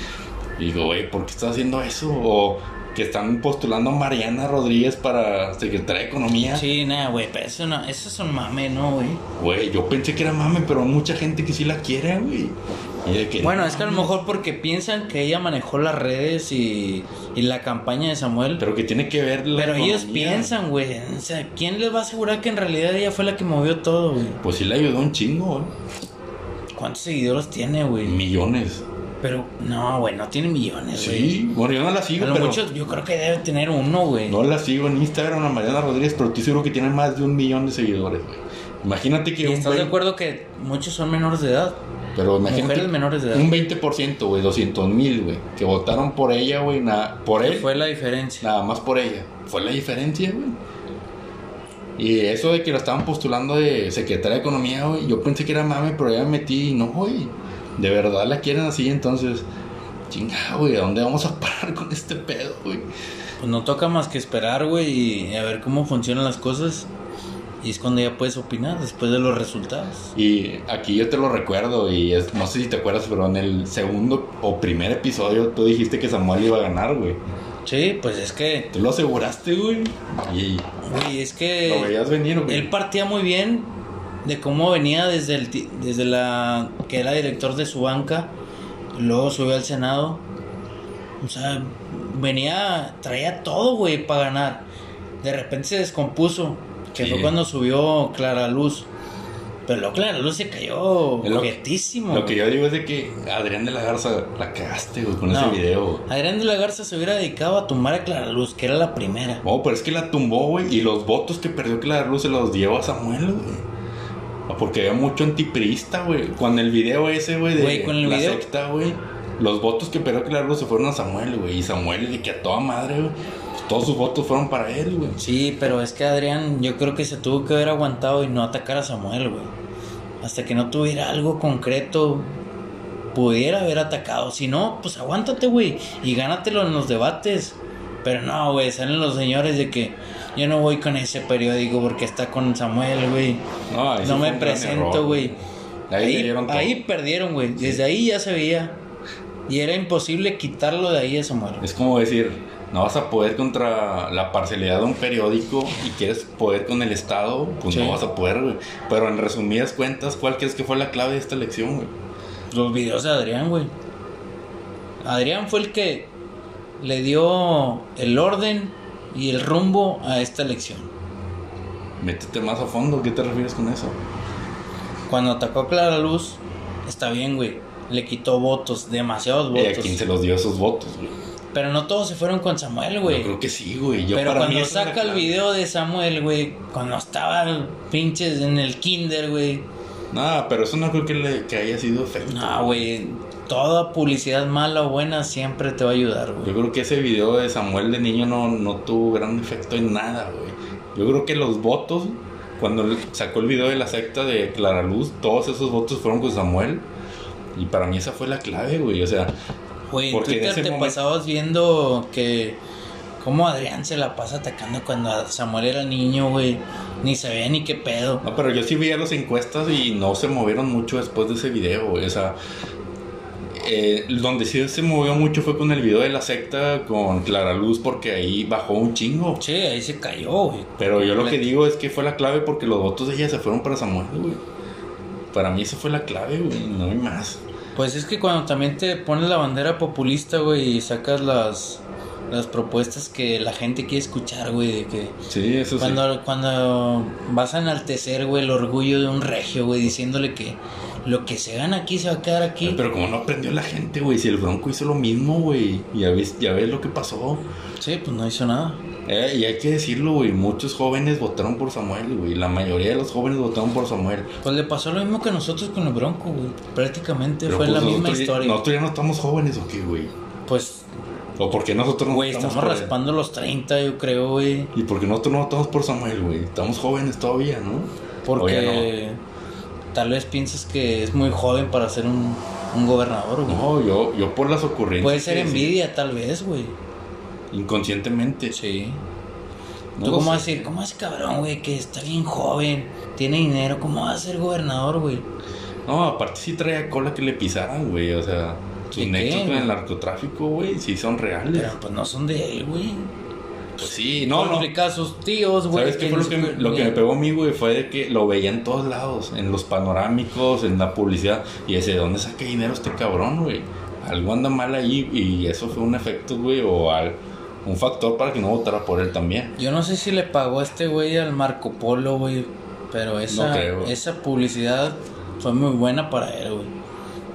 Digo, güey, ¿por qué estás haciendo eso? O que están postulando a Mariana Rodríguez para secretaria de Economía. Sí, nada, güey, pero eso no, eso es un mame, ¿no, güey? Güey, yo pensé que era mame, pero hay mucha gente que sí la quiere, güey. Bueno, es que a lo mejor porque piensan que ella manejó las redes y, y la campaña de Samuel. Pero que tiene que ver la Pero ellos piensan, güey. O sea, ¿quién les va a asegurar que en realidad ella fue la que movió todo, güey? Pues sí le ayudó un chingo, güey. ¿Cuántos seguidores tiene, güey? Millones. Pero, no, güey, no tiene millones, güey. Sí, bueno, yo no la A sigo, lo pero mucho, yo creo que debe tener uno, güey. no la sigo en Instagram a Mariana Rodríguez, pero estoy seguro que tiene más de un millón de seguidores, güey. Imagínate que ¿Y un estás de 20 acuerdo que muchos son menores de edad? pero imagínate Mujeres menores de edad. un 20%, güey, 200 mil, güey, que votaron por ella, güey, nada, por él, Fue la diferencia. nada más por ella. Fue la diferencia, güey. Y eso de que lo estaban postulando de secretaria de Economía, güey, yo pensé que era mame, pero ya me metí y no, güey. De verdad la quieren así, entonces, chinga, güey, ¿a dónde vamos a parar con este pedo, güey? Pues no toca más que esperar, güey, y a ver cómo funcionan las cosas. Y es cuando ya puedes opinar después de los resultados. Y aquí yo te lo recuerdo, y es, no sé si te acuerdas, pero en el segundo o primer episodio tú dijiste que Samuel iba a ganar, güey. Sí, pues es que, Tú lo aseguraste, güey. Y güey, es lo que veías venir, güey. él partía muy bien de cómo venía desde el desde la que era director de su banca, luego subió al Senado. O sea, venía, traía todo, güey, para ganar. De repente se descompuso, que Sí. fue cuando subió Clara Luz. Pero luego Clara Luz se cayó Es lo- objetísimo. Lo que yo digo es de que Adrián de la Garza la cagaste, güey, con No. ese video. güey. Adrián de la Garza se hubiera dedicado a tumbar a Clara Luz, que era la primera. No, pero es que la tumbó, güey, y los votos que perdió Clara Luz se los dio a Samuel, güey. Porque había mucho antipriista, güey. Con el video ese, güey, de Güey, con el la video- secta, güey. Los votos que perdió Clara Luz se fueron a Samuel, güey. Y Samuel, de que a toda madre, güey. pues todos sus votos fueron para él, güey. Sí, pero es que Adrián, yo creo que se tuvo que haber aguantado y no atacar a Samuel, güey. Hasta que no tuviera algo concreto, pudiera haber atacado. Si no, pues aguántate, güey, y gánatelo en los debates. Pero no, güey, salen los señores de que yo no voy con ese periódico porque está con Samuel, güey. No, No me presento, güey. Ahí, Ahí, ahí perdieron, güey. Desde ahí ya se veía. Y era imposible quitarlo de ahí a Samuel. Es como decir, no vas a poder contra la parcialidad de un periódico y quieres poder con el Estado, pues Sí. no vas a poder, güey. Pero en resumidas cuentas, ¿cuál crees que fue la clave de esta elección, güey? Los videos de Adrián, güey. Adrián fue el que le dio el orden y el rumbo a esta elección. Métete más a fondo, ¿qué te refieres con eso? Cuando atacó a Clara Luz, está bien, güey. Le quitó votos, demasiados ¿Y a votos. quién se los dio esos votos, güey? Pero no todos se fueron con Samuel, Yo güey. creo que sí, güey. Yo Pero para cuando saca el video de Samuel, güey, cuando estaba pinches en el kinder, güey. No, pero eso no creo que, le, que haya sido efecto. No, güey. Toda publicidad mala o buena siempre te va a ayudar, güey. Yo creo que ese video de Samuel de niño no, no tuvo gran efecto en nada, güey. Yo creo que los votos, cuando sacó el video de la secta de Clara Luz, todos esos votos fueron con Samuel. Y para mí esa fue la clave, güey. O sea, Güey, Porque en Twitter ese te momento- pasabas viendo que cómo Adrián se la pasa atacando cuando Samuel era niño, güey. Ni sabía ni qué pedo. no, pero yo sí veía las encuestas y no se movieron mucho después de ese video, güey. O sea, eh, donde sí se movió mucho fue con el video de la secta con Clara Luz, porque ahí bajó un chingo. Sí, ahí se cayó, güey. Pero yo lo que digo es que fue la clave porque los votos de ella se fueron para Samuel, güey. Para mí esa fue la clave, güey, no hay más. Pues es que cuando también te pones la bandera populista, güey, y sacas las, las propuestas que la gente quiere escuchar, güey, de que Sí, eso sí. cuando, cuando vas a enaltecer, güey, el orgullo de un regio, güey, diciéndole que lo que se gana aquí se va a quedar aquí. Pero como no aprendió la gente, güey, si el Bronco hizo lo mismo, güey, ya ves, ya ves lo que pasó. Sí, pues no hizo nada. Eh, y hay que decirlo, güey, muchos jóvenes votaron por Samuel, güey. La mayoría de los jóvenes votaron por Samuel. Pues le pasó lo mismo que nosotros con el Bronco, güey. Prácticamente Pero, fue pues, la misma ya- historia. Nosotros ya no estamos jóvenes, ¿o qué, güey? Pues ¿O por qué nosotros no Güey, estamos raspando los 30, yo creo, güey. ¿Y por qué nosotros no votamos por Samuel, güey? Estamos jóvenes todavía, ¿no? Porque tal vez piensas que es muy joven para ser un, un gobernador, güey. No, yo, yo por las ocurrencias. Puede ser sí, envidia, tal vez, güey. Inconscientemente. Sí. No ¿Tú lo cómo sé. vas a decir, cómo es cabrón, güey, que está bien joven, tiene dinero, cómo va a ser gobernador, güey? No, aparte sí traía cola que le pisaran, güey. O sea, sus ¿De nexos con el narcotráfico, güey, sí son reales. Pero pues no son de él, güey. Pues sí, no, no. A sus tíos, güey. ¿Sabes qué fue lo que, lo que me pegó a mí, güey? Fue de que lo veía en todos lados, en los panorámicos, en la publicidad. Y ese, ¿de dónde saca dinero este cabrón, güey? Algo anda mal ahí y eso fue un efecto, güey, o al- un factor para que no votara por él también. Yo no sé si le pagó a este güey al Marco Polo, güey. Pero esa, No creo. esa publicidad fue muy buena para él, güey.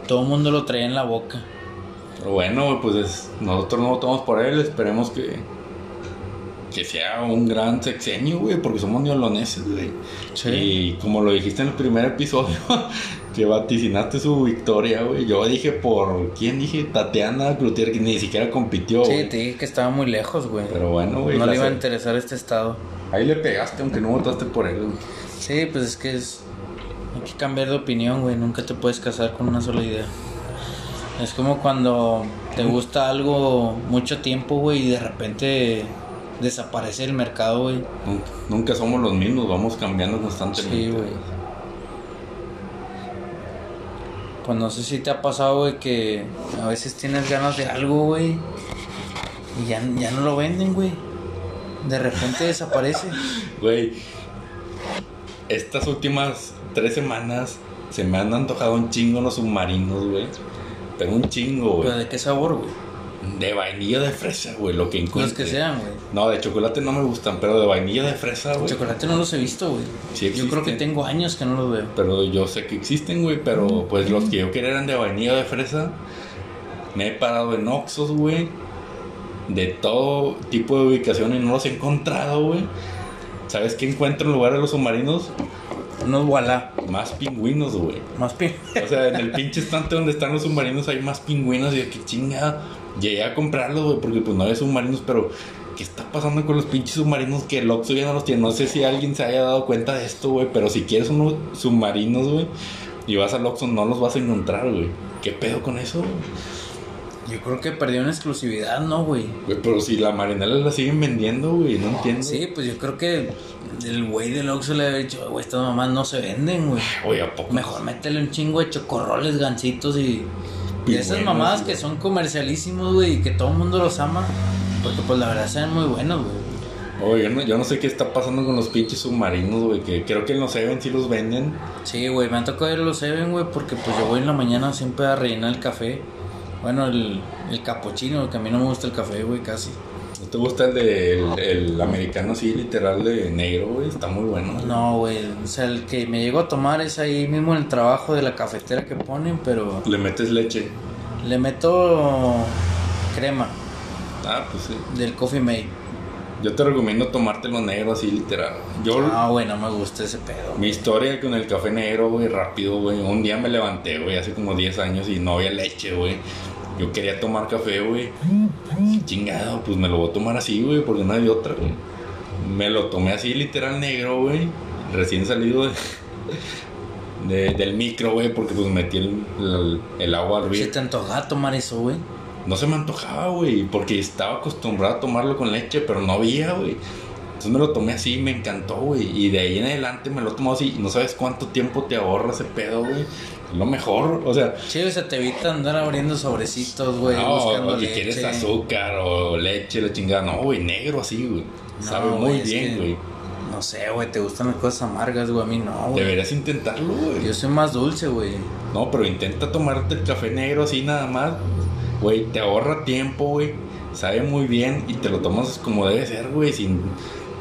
Todo el mundo lo traía en la boca. Pero bueno, pues es- nosotros no votamos por él, esperemos que, que sea un gran sexenio, güey, porque somos neoloneses, güey. Sí. Y como lo dijiste en el primer episodio, [LAUGHS] que vaticinaste su victoria, güey. Yo dije por, ¿quién dije? Tatiana Cloutier, que ni siquiera compitió, Sí, güey. te dije que estaba muy lejos, güey. Pero bueno, güey. no le iba a interesar este estado. Ahí le pegaste, aunque no votaste por él, güey. Sí, pues es que es. Hay que cambiar de opinión, güey. Nunca te puedes casar con una sola idea. Es como cuando te gusta algo mucho tiempo, güey, y de repente desaparece el mercado, güey. Nunca, nunca somos los mismos, vamos cambiando constantemente. Sí, güey. Pues no sé si te ha pasado, güey, que a veces tienes ganas de algo, güey, y ya, ya no lo venden, güey. De repente desaparece. [LAUGHS] Güey, estas últimas tres semanas se me han antojado un chingo los submarinos, güey. Pero un chingo, ¿Pero güey. de qué sabor, güey? De vainilla de fresa, güey, lo que Los encuentre. que sean, güey. No, de chocolate no me gustan, pero de vainilla de fresa, güey. Chocolate no los he visto, güey. Sí Yo creo que tengo años que no los veo. Pero yo sé que existen, güey. Pero pues los que yo quería eran de vainilla de fresa. Me he parado en Oxxos, güey. De todo tipo de ubicación y no los he encontrado, güey. ¿Sabes qué encuentro en lugar de los submarinos? Unos voilà. Más pingüinos, güey. Más pi. O sea, en el pinche estante donde están los submarinos hay más pingüinos y de que chingada. Llegué a comprarlos, güey, porque pues no había submarinos, pero ¿qué está pasando con los pinches submarinos que el Oxxo ya no los tiene? No sé si alguien se haya dado cuenta de esto, güey, pero si quieres unos submarinos, güey, y vas al Oxxo, no los vas a encontrar, güey. ¿Qué pedo con eso? Yo creo que perdió en exclusividad, ¿no, güey? Güey, Pero si la marinela la siguen vendiendo, güey, no entiendo. Sí, pues yo creo que el güey del Oxxo le había dicho, güey, estas mamás no se venden, güey. Güey, ¿a poco? Mejor métele un chingo de chocorroles, gancitos y... Y esas buenos, mamadas güey. que son comercialísimos, güey, y que todo el mundo los ama. Porque pues la verdad se ven muy buenos, güey. Oye, yo no, yo no sé qué está pasando con los pinches submarinos, güey, que creo que en los Seven sí los venden. Sí, güey, me han tocado ir a los Seven, güey, porque pues yo voy en la mañana siempre a rellenar el café. Bueno, el, el capuchino, que a mí no me gusta el café, güey, casi. ¿No te gusta el de el, el americano así, literal de negro, güey? Está muy bueno. güey. No, güey, o sea, el que me llego a tomar es ahí mismo en el trabajo de la cafetera que ponen, pero Le metes leche. le meto crema Ah, pues sí. del Coffee Mate. Yo te recomiendo tomártelo negro así, literal. Yo, No, güey, no me gusta ese pedo. mi historia con el café negro, güey, rápido, güey. Un día me levanté, güey, hace como 10 años y no había leche, güey. Yo quería tomar café, güey. Chingado, pues me lo voy a tomar así, güey, porque no hay otra, güey. Me lo tomé así, literal negro, güey. Recién salido de, [LAUGHS] de- del micro, güey, porque pues metí el, el- el agua a Si hervir. te antojaba tomar eso, güey. No se me antojaba, güey, porque estaba acostumbrado a tomarlo con leche, pero no había, güey. Entonces me lo tomé así y me encantó, güey. Y de ahí en adelante me lo he tomado así. No sabes cuánto tiempo te ahorra ese pedo, güey. Lo mejor, o sea, Sí, o sea, te evita andar abriendo sobrecitos, güey, no, buscando o que leche. quieres azúcar o leche, la chingada. No, güey, negro así, güey. No, Sabe muy güey, es bien, que- güey. No sé, güey, te gustan las cosas amargas, güey, a mí no, güey. Deberías intentarlo, güey. Yo soy más dulce, güey. No, pero intenta tomarte el café negro así nada más. Güey, te ahorra tiempo, güey. Sabe muy bien y te lo tomas como debe ser, güey. Sin...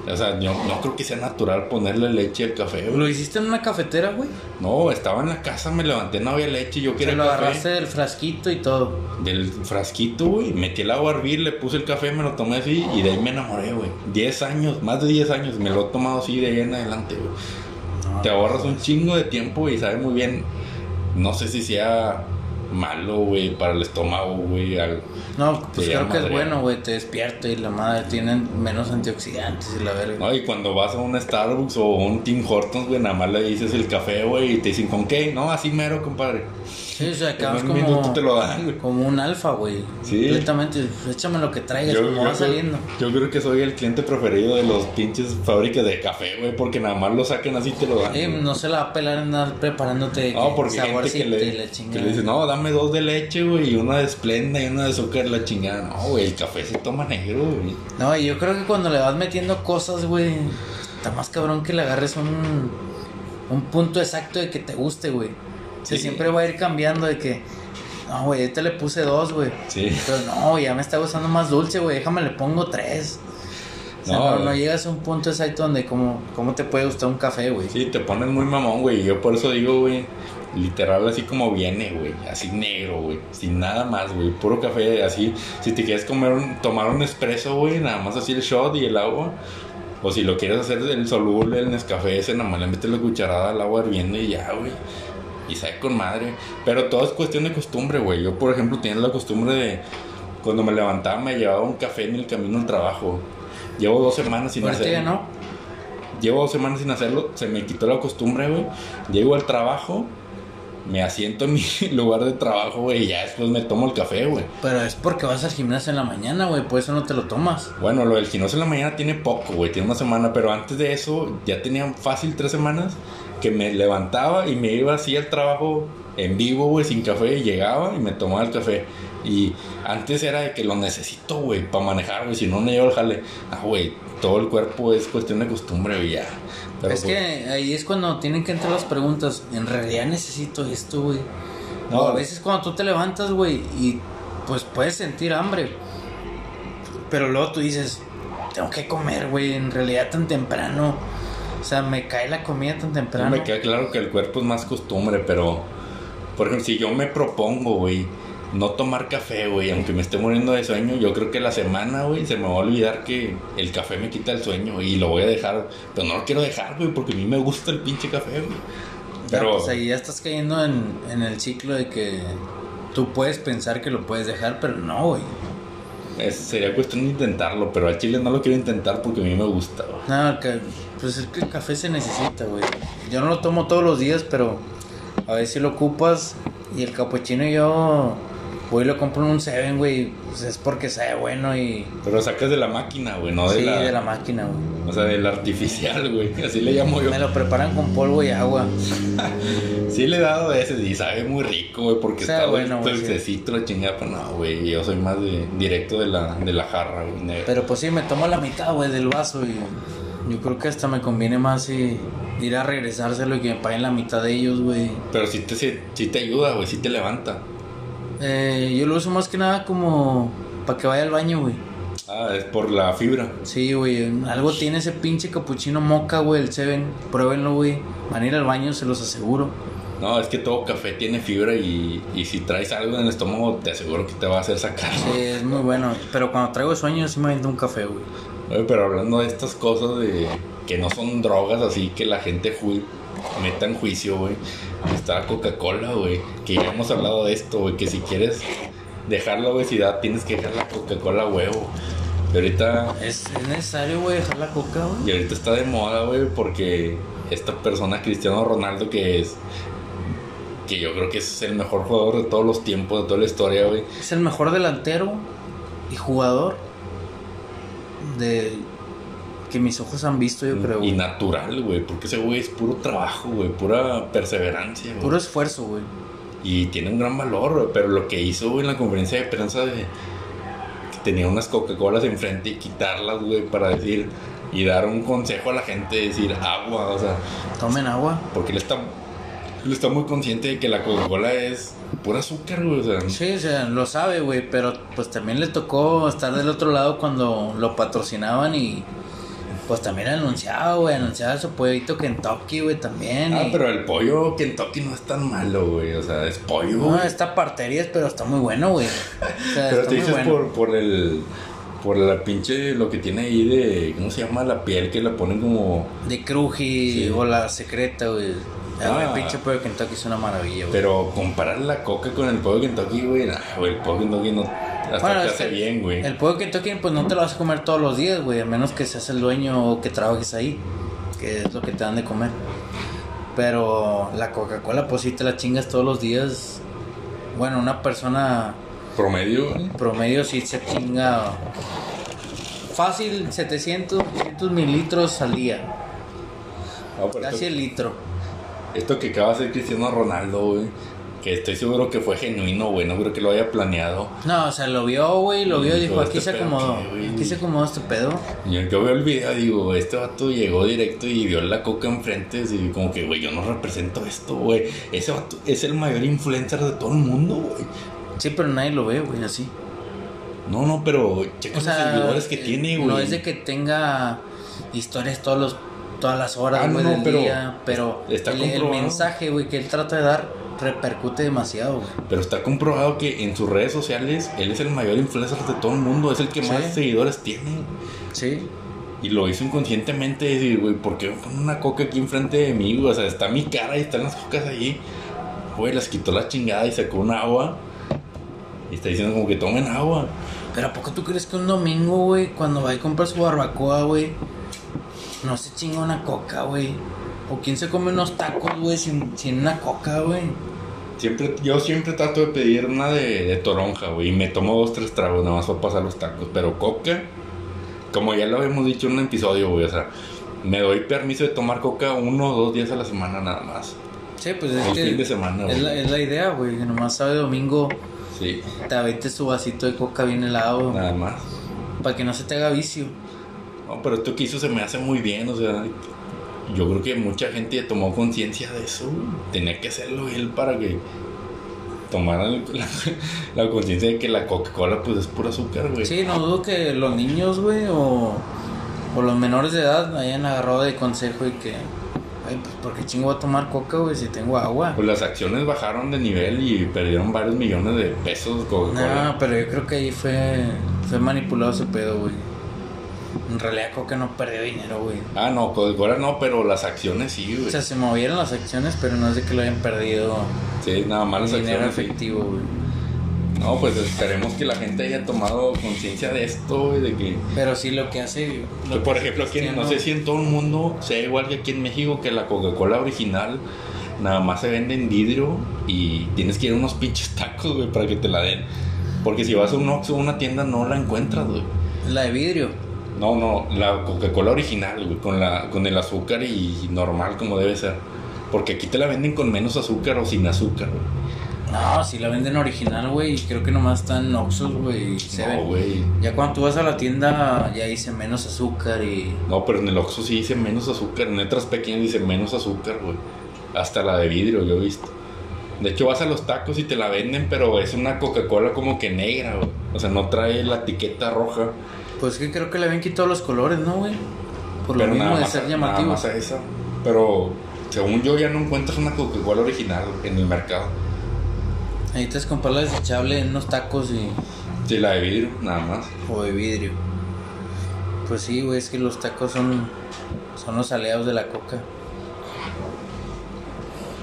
O sea, yo no creo que sea natural ponerle leche al café, güey. ¿Lo hiciste en una cafetera, güey? No, estaba en la casa, me levanté, no había leche, yo Que quería lo café. agarraste del frasquito y todo. Del frasquito, güey. Metí el agua a hervir, le puse el café, me lo tomé así y de ahí me enamoré, güey. 10 años, más de 10 años, me lo he tomado así de ahí en adelante, güey. No, Te ahorras un chingo de tiempo y sabe muy bien. No sé si sea malo, güey, para el estómago, güey. al- No, pues creo que es bueno, güey. Te despierta y la madre tienen menos antioxidantes y la verga. No, y cuando vas a un Starbucks o un Tim Hortons, güey, nada más le dices el café, güey, y te dicen, ¿con qué? No, así mero, compadre. Sí, o sea, En acabas un como, minuto te lo dan, güey. como un alfa, güey. Sí. Completamente. Échame lo que traigas, Yo, como yo va creo- saliendo. yo creo que soy el cliente preferido de los pinches fábricas de café, güey, porque nada más lo sacan así y te lo dan. Eh, no se la va a pelar andar preparándote No, porque gente que le, la que le dice, no, dame dos de leche, güey, y una de esplenda y una de azúcar, la chingada. No, güey, el café se toma negro, güey. No, y yo creo que cuando le vas metiendo cosas, güey, está más cabrón que le agarres un, un punto exacto de que te guste, güey. Sí. siempre va a ir cambiando de que, no, güey, ahorita le puse dos, güey. Sí. Pero no, ya me está gustando más dulce, güey, déjame le pongo tres. O sea, No, no, no llegas a un punto exacto donde como, cómo te puede gustar un café, güey. Sí, te pones muy mamón, güey. y Yo por eso digo, güey, literal así como viene, güey. Así negro, güey. Sin nada más, güey. Puro café, así. Si te quieres comer un, tomar un espresso, güey, nada más así el shot y el agua. O si lo quieres hacer el soluble, el Nescafé ese, nada más le metes la cucharada al agua hirviendo y ya, güey. Y sabe con madre. Pero todo es cuestión de costumbre, güey. Yo, por ejemplo, tenía la costumbre de... Cuando me levantaba me llevaba un café en el camino al trabajo. Llevo dos semanas sin hacerlo. ya no. Llevo dos semanas sin hacerlo, se me quitó la costumbre, güey. Llego al trabajo, me asiento en mi [LAUGHS] lugar de trabajo, güey, y ya después me tomo el café, güey. Pero es porque vas al gimnasio en la mañana, güey, por eso no te lo tomas. Bueno, lo del gimnasio en la mañana tiene poco, güey, tiene una semana, pero antes de eso ya tenía fácil tres semanas que me levantaba y me iba así al trabajo en vivo, güey, sin café, y llegaba y me tomaba el café. Y antes era de que lo necesito, güey, para manejar, güey, si no, no llevo el jale. Ah, güey, todo el cuerpo es cuestión de costumbre, güey, ya. Pero, es pues, que ahí es cuando tienen que entrar las preguntas. En realidad necesito esto, güey. No. O a veces cuando tú te levantas, güey, y pues puedes sentir hambre. Pero luego tú dices, tengo que comer, güey, en realidad tan temprano. O sea, me cae la comida tan No temprano. me queda claro que el cuerpo es más costumbre, pero por ejemplo, si yo me propongo, güey, no tomar café, güey, aunque me esté muriendo de sueño, yo creo que la semana, güey, se me va a olvidar que el café me quita el sueño y lo voy a dejar, pero no lo quiero dejar, güey, porque a mí me gusta el pinche café, güey. Ya, Pero pues ahí ya estás cayendo en, en el ciclo de que tú puedes pensar que lo puedes dejar, pero no, güey. es- sería cuestión de intentarlo, pero al chile no lo quiero intentar porque a mí me gusta, güey. No, que, pues es que el café se necesita, güey. Yo no lo tomo todos los días, pero a ver si lo ocupas. Y el capuchino yo voy y lo compro en un Seven, güey. Pues es porque sabe bueno y... Pero sacas de la máquina, güey, no de, sí, la, de la máquina, güey. O sea, del artificial, güey, [LAUGHS] así le llamo yo. Me lo preparan con polvo y agua. [LAUGHS] Sí le he dado ese y sabe muy rico, güey, porque Sabe está bueno, sí. dulcecito la chingada, pero no, güey, yo soy más de directo de la, de la jarra, güey. Pero pues sí, me tomo la mitad, güey, del vaso y yo creo que hasta me conviene más y ir a regresárselo y que me paguen la mitad de ellos, güey. Pero sí te, sí, sí te ayuda, güey, sí te levanta. Eh, yo lo uso más que nada como para que vaya al baño, güey. Ah, es por la fibra. Sí, güey, algo tiene ese pinche capuchino moca, güey, el Seven. Pruébenlo, güey. Van a ir al baño, se los aseguro. No, es que todo café tiene fibra y, y si traes algo en el estómago, te aseguro que te va a hacer sacar. Sí, es muy bueno. Pero cuando traigo sueño, sí me aviento un café, güey. Oye, pero hablando de estas cosas de que no son drogas así que la gente ju- meta en juicio, güey. Está la Coca-Cola, güey. Que ya hemos hablado de esto, güey. Que si quieres dejar la obesidad, tienes que dejar la Coca-Cola huevo. Y ahorita, Es, es necesario, güey, dejar la coca, güey. y ahorita está de moda, güey, porque esta persona, Cristiano Ronaldo, que es. Que yo creo que es el mejor jugador de todos los tiempos, de toda la historia, güey. Es el mejor delantero y jugador de que mis ojos han visto, yo creo, Y natural, güey. Porque ese güey es puro trabajo, güey. Pura perseverancia, güey. Puro esfuerzo, güey. Y tiene un gran valor, güey, pero lo que hizo güey, en la conferencia de prensa de que tenía unas Coca-Colas enfrente y quitarlas, güey, para decir y dar un consejo a la gente, decir agua, o sea, Tomen agua. porque él está, él está muy consciente de que la Coca-Cola es pura azúcar, güey, o sea, Sí, o sea, lo sabe, güey, pero pues también le tocó estar del otro lado cuando lo patrocinaban y pues también anunciaba, güey, anunciaba su pollito Kentucky, güey, también. ah, y- pero el pollo Kentucky no es tan malo, güey, o sea, es pollo, No, güey. está parterías, pero está muy bueno, güey. O sea, [LAUGHS] pero te dices bueno. por, por el, por la pinche, lo que tiene ahí de, ¿cómo se llama? La piel que la ponen como... De Cruji Sí. o la secreta, güey. Ah, güey, Ah. el pinche pollo de Kentucky es una maravilla, güey. Pero comparar la coca con el pollo Kentucky, güey, nah, güey, el pollo Kentucky no. Hasta Bueno, te hace que bien, güey. El pollo Kentucky, pues no te lo vas a comer todos los días, güey, a menos que seas el dueño o que trabajes ahí, que es lo que te dan de comer. Pero la Coca-Cola, pues sí te la chingas todos los días. Bueno, una persona Promedio, güey. promedio sí se chinga fácil 700, 800 mililitros al día. No, pero Casi esto, el litro. Esto que acaba de hacer Cristiano Ronaldo, güey. Que estoy seguro que fue genuino, güey. No creo que lo haya planeado. No, o sea, lo vio, güey, lo vio y dijo, aquí este se acomodó. Aquí se acomodó este pedo. Yo, yo veo el video digo, este vato llegó directo y vio la coca enfrente. Y como que, güey, yo no represento esto, güey. Ese vato es el mayor influencer de todo el mundo, güey. Sí, pero nadie lo ve, güey, así. No, no, pero checa O sea, los seguidores que eh, tiene, güey. No es de que tenga historias todos los, todas las horas, Ah, güey, no, del pero día, pero está el, mensaje, güey, que él trata de dar repercute demasiado, güey. Pero está comprobado que en sus redes sociales él es el mayor influencer de todo el mundo. Es el que más seguidores tiene. Sí. Y lo hizo inconscientemente. Decir, güey, ¿por qué me ponen una coca aquí enfrente de mí? güey? O sea, está mi cara y están las cocas allí. Güey, las quitó la chingada y sacó un agua. Y está diciendo como que tomen agua. Pero ¿a poco tú crees que un domingo, güey, cuando va y compra su barbacoa, güey, no se chinga una coca, güey? ¿O quién se come unos tacos, güey, sin, sin una coca, güey? Siempre, yo siempre trato de pedir una de, de toronja, güey. Y me tomo dos, tres tragos nada más para pasar los tacos. Pero coca, como ya lo habíamos dicho en un episodio, güey. O sea, me doy permiso de tomar coca uno o dos días a la semana nada más. Sí, pues es El que fin de semana, es, la, es la idea, güey, que nomás sabe domingo Sí, te avientes tu vasito de coca bien helado nada más. para que no se te haga vicio. No, pero esto que hizo se me hace muy bien, o sea, yo creo que mucha gente tomó conciencia de eso, tenía que hacerlo él para que tomara [LAUGHS] la conciencia de que la Coca-Cola pues es pura azúcar, güey. Sí, no dudo que los niños, güey, o, o los menores de edad hayan agarrado de consejo y que, ay, pues, ¿por qué chingo voy a tomar coca, güey, si tengo agua? Pues las acciones bajaron de nivel y perdieron varios millones de pesos Coca-Cola. No, pero yo creo que ahí fue, fue manipulado ese pedo, güey. En realidad Coca no perdió dinero, güey. Ah, no, Coca-Cola no, pero las acciones sí, O güey. sea, se movieron las acciones, pero no es de que lo hayan perdido Sí, nada más las dinero acciones. sí. efectivo, güey. No, pues esperemos que la gente haya tomado conciencia de esto, güey, de que Pero sí lo que hace... lo por que hace ejemplo, aquí en- no sé si en todo el mundo sea igual que aquí en México que la Coca-Cola original nada más se vende en vidrio y tienes que ir a unos pinches tacos, güey, para que te la den. Porque si vas a un Oxxo o una tienda no la encuentras, güey. La de vidrio. No, no, la Coca-Cola original, güey, con, la, con el azúcar y normal como debe ser. Porque aquí te la venden con menos azúcar o sin azúcar, güey. No, si la venden original, güey, creo que nomás están Oxxos, güey, No, güey. Ya cuando tú vas a la tienda, ya dice menos azúcar y... No, pero en el Oxxo sí dice menos azúcar. En letras pequeñas dice menos azúcar, güey. Hasta la de vidrio, yo he visto. De hecho, vas a los tacos y te la venden, pero es una Coca-Cola como que negra, güey. O sea, no trae la etiqueta roja. Pues que creo que le habían quitado los colores, ¿no, güey? Por lo pero mismo nada de más, ser nada llamativo. más a esa. Pero según yo, ya no encuentras una Coca-Cola original en el mercado. Necesitas comprar la desechable en unos tacos y... Sí, la de vidrio, nada más. o de vidrio. Pues sí, güey, es que los tacos son... Son los aliados de la coca.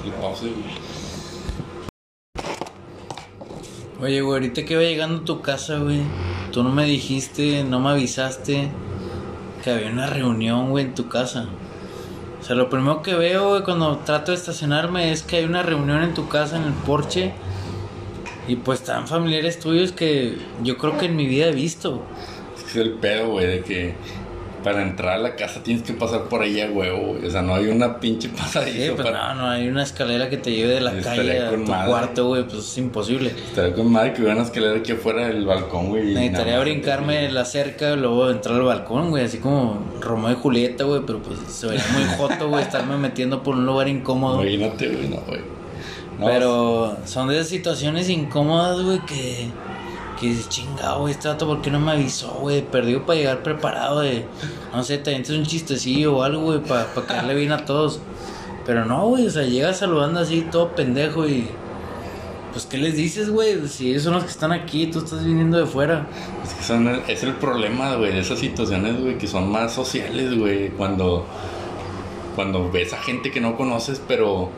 Y pause, güey. Oye, güey, ahorita que iba llegando a tu casa, güey, tú no me dijiste, no me avisaste que había una reunión, güey, en tu casa. O sea, lo primero que veo, güey, cuando trato de estacionarme es que hay una reunión en tu casa, en el porche. Y pues están familiares tuyos que yo creo que en mi vida he visto. Es el pedo, güey, de que para entrar a la casa tienes que pasar por ahí a huevo, güey. O sea, no hay una pinche pasadizo Sí, pues para... no, no hay una escalera que te lleve de la calle a tu madre. cuarto, güey, pues es imposible. Estaría con madre que hubiera una escalera aquí afuera del balcón, güey. Necesitaría nada brincarme la cerca y luego entrar al balcón, güey, así como Romeo y Julieta, güey, pero pues se vería muy [LAUGHS] joto, güey, estarme metiendo por un lugar incómodo. Imagínate, güey, no, güey. No, Pero son de esas situaciones incómodas, güey, que, que dices, chingado, güey, este vato, ¿por qué no me avisó, güey? Perdido para llegar preparado de, no sé, te avientas un chistecillo o algo, güey, para caerle bien a todos. Pero no, güey, o sea, llegas saludando así, todo pendejo y... Pues, ¿qué les dices, güey? Si ellos son los que están aquí, tú estás viniendo de fuera. Es que son, es el problema, güey, de esas situaciones, güey, que son más sociales, güey. Cuando, cuando ves a gente que no conoces, pero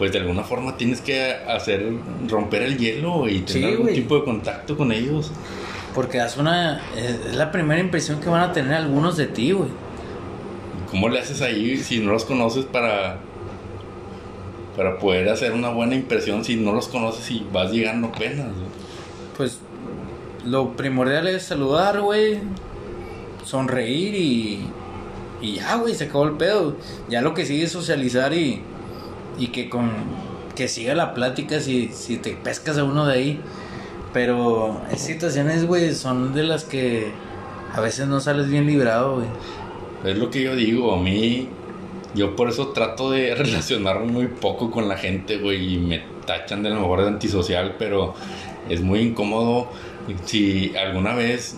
pues de alguna forma tienes que hacer romper el hielo y tener Sí, algún tipo de contacto con ellos. Porque das una. Es es la primera impresión que van a tener algunos de ti, güey. ¿Cómo le haces ahí si no los conoces para para poder hacer una buena impresión si no los conoces y vas llegando apenas? Pues lo primordial es saludar, güey. Sonreír y. Y ya, güey, se acabó el pedo. Ya lo que sigue es socializar y. Y que con. Que siga la plática si, si te pescas a uno de ahí. Pero esas situaciones, güey, son de las que. A veces no sales bien librado, güey. Es lo que yo digo, a mí, yo por eso trato de [LAUGHS] relacionarme muy poco con la gente, güey, y me tachan de lo mejor de antisocial, pero es muy incómodo si alguna vez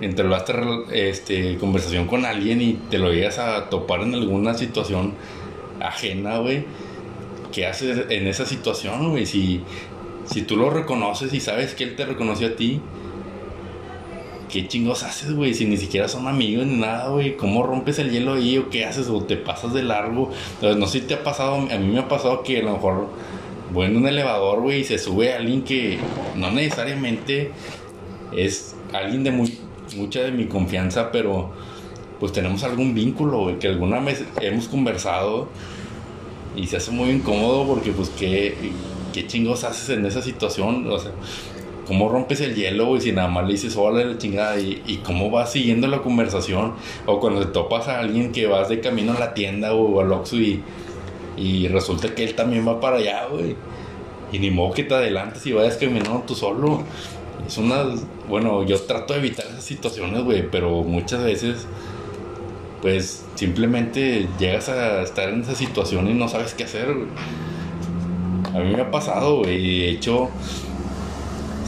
entablaste este, conversación con alguien y te lo llegas a topar en alguna situación ajena, güey, ¿qué haces en esa situación, güey? Si, si tú lo reconoces y sabes que él te reconoció a ti, ¿Qué chingos haces, güey? Si ni siquiera son amigos ni nada, güey. ¿Cómo rompes el hielo ahí o qué haces? ¿O te pasas de largo? Entonces, no sé si te ha pasado, a mí me ha pasado que a lo mejor voy en un elevador, güey, y se sube alguien que no necesariamente es alguien de muy, mucha de mi confianza, pero pues tenemos algún vínculo, güey, que alguna vez hemos conversado y se hace muy incómodo porque pues qué, qué chingos haces en esa situación, o sea, cómo rompes el hielo, güey, si nada más le dices hola la chingada y, y cómo vas siguiendo la conversación o cuando te topas a alguien que vas de camino a la tienda o al Oxxo y, y resulta que él también va para allá, güey. Y ni modo que te adelantes y vayas caminando tú solo. Es una, bueno, yo trato de evitar esas situaciones, güey, pero muchas veces pues simplemente llegas a estar en esa situación y no sabes qué hacer, güey. A mí me ha pasado, güey, y de hecho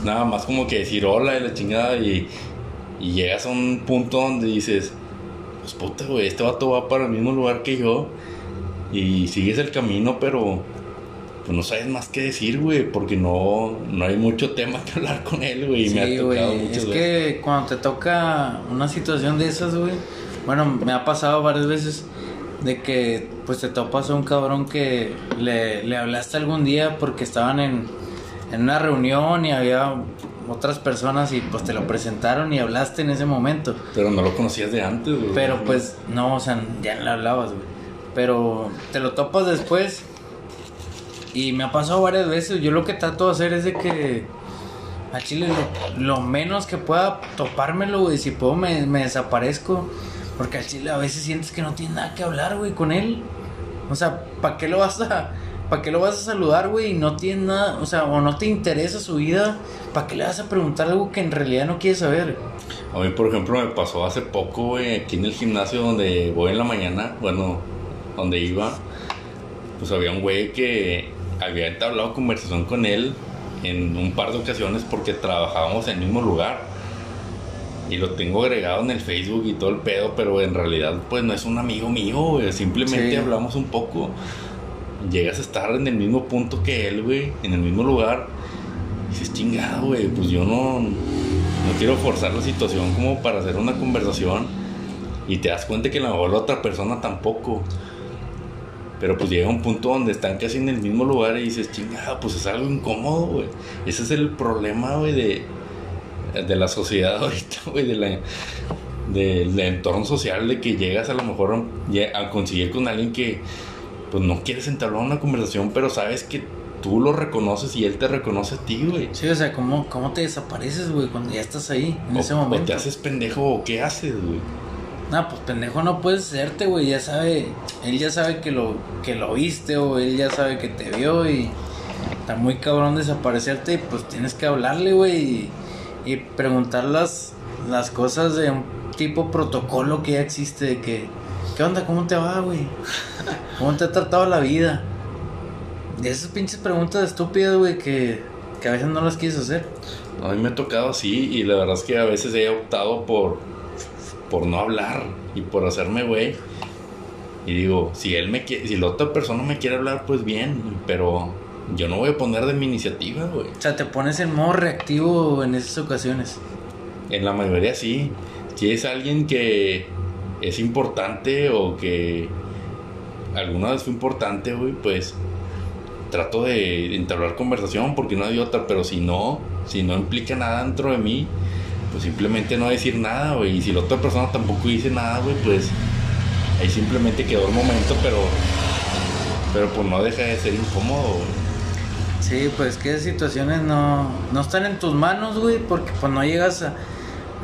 nada más como que decir hola y la chingada y, y llegas a un punto donde dices, pues puta, güey, este vato va para el mismo lugar que yo y sigues el camino, pero pues no sabes más qué decir, güey, porque no, no hay mucho tema que hablar con él, güey, y me Sí, ha tocado güey. Es veces. que cuando te toca una situación de esas, güey. Bueno, me ha pasado varias veces de que pues te topas a un cabrón que le, le hablaste algún día porque estaban en, en una reunión y había otras personas y pues te lo presentaron y hablaste en ese momento. Pero no lo conocías de antes, güey. Pero pues no, o sea, ya no le hablabas, güey. Pero te lo topas después. Y me ha pasado varias veces. Yo lo que trato de hacer es de que a Chile lo, lo menos que pueda topármelo, güey. Si puedo me, me desaparezco. Porque al Chile a veces sientes que no tienes nada que hablar, güey, con él. O sea, ¿para qué lo vas a... ¿Para qué lo vas a saludar, güey? Y no tienes nada, o sea, o no te interesa su vida. ¿Para qué le vas a preguntar algo que en realidad no quieres saber? A mí, por ejemplo, me pasó hace poco, güey, aquí en el gimnasio donde voy en la mañana, bueno, donde iba, pues había un güey que había entablado conversación con él en un par de ocasiones porque trabajábamos en el mismo lugar. Y lo tengo agregado en el Facebook y todo el pedo, pero en realidad, pues no es un amigo mío, güey. Simplemente Sí. hablamos un poco. Llegas a estar en el mismo punto que él, güey, en el mismo lugar. Y dices, chingado, güey, pues yo no, no quiero forzar la situación como para hacer una conversación. Y te das cuenta que a lo mejor la otra persona tampoco. Pero pues llega un punto donde están casi en el mismo lugar y dices, chingada, pues es algo incómodo, güey. Ese es el problema, güey, de, de la sociedad [LAUGHS] ahorita, güey, de la, del entorno social, de que llegas a lo mejor a, a conseguir con alguien que pues no quieres entablar una conversación, pero sabes que tú lo reconoces y él te reconoce a ti, güey. Sí, o sea, ¿cómo, cómo te desapareces, güey, cuando ya estás ahí, en O- ese o momento? te haces pendejo o qué haces, güey. No, pues pendejo no puedes hacerte, güey. Ya sabe, él ya sabe que lo, que lo viste o él ya sabe que te vio y está muy cabrón desaparecerte y pues tienes que hablarle, güey, y, y preguntar las, cosas de un tipo protocolo que ya existe de que, ¿qué onda? ¿Cómo te va, güey? ¿Cómo te ha tratado la vida? De esas pinches preguntas estúpidas, güey, que, que a veces no las quieres hacer. A mí me ha tocado así y la verdad es que a veces he optado por, por no hablar y por hacerme güey. Y digo, si él me si la otra persona me quiere hablar, pues bien, pero yo no voy a poner de mi iniciativa, güey. O sea, te pones en modo reactivo en esas ocasiones. En la mayoría sí. Si es alguien que es importante o que alguna vez fue importante, güey, pues trato de entablar conversación porque no hay otra, pero si no, si no implica nada dentro de mí, pues simplemente no decir nada, güey. Y si la otra persona tampoco dice nada, güey, pues ahí simplemente quedó el momento, pero pero pues no deja de ser incómodo, güey. Sí, pues que situaciones no, no están en tus manos, güey, porque pues no llegas a,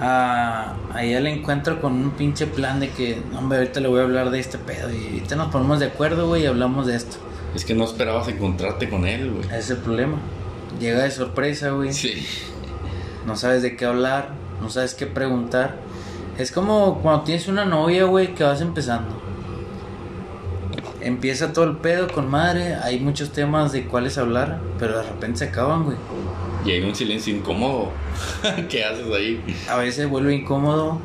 a, ahí al encuentro con un pinche plan de que, hombre, ahorita le voy a hablar de este pedo y ahorita nos ponemos de acuerdo, güey, y hablamos de esto. Es que no esperabas encontrarte con él, güey. Ese es el problema. Llega de sorpresa, güey. Sí. No sabes de qué hablar, no sabes qué preguntar. Es como cuando tienes una novia, güey, que vas empezando. Empieza todo el pedo con madre, hay muchos temas de cuáles hablar, pero de repente se acaban, güey. Y hay un silencio incómodo. [LAUGHS] ¿Qué haces ahí? A veces vuelve incómodo.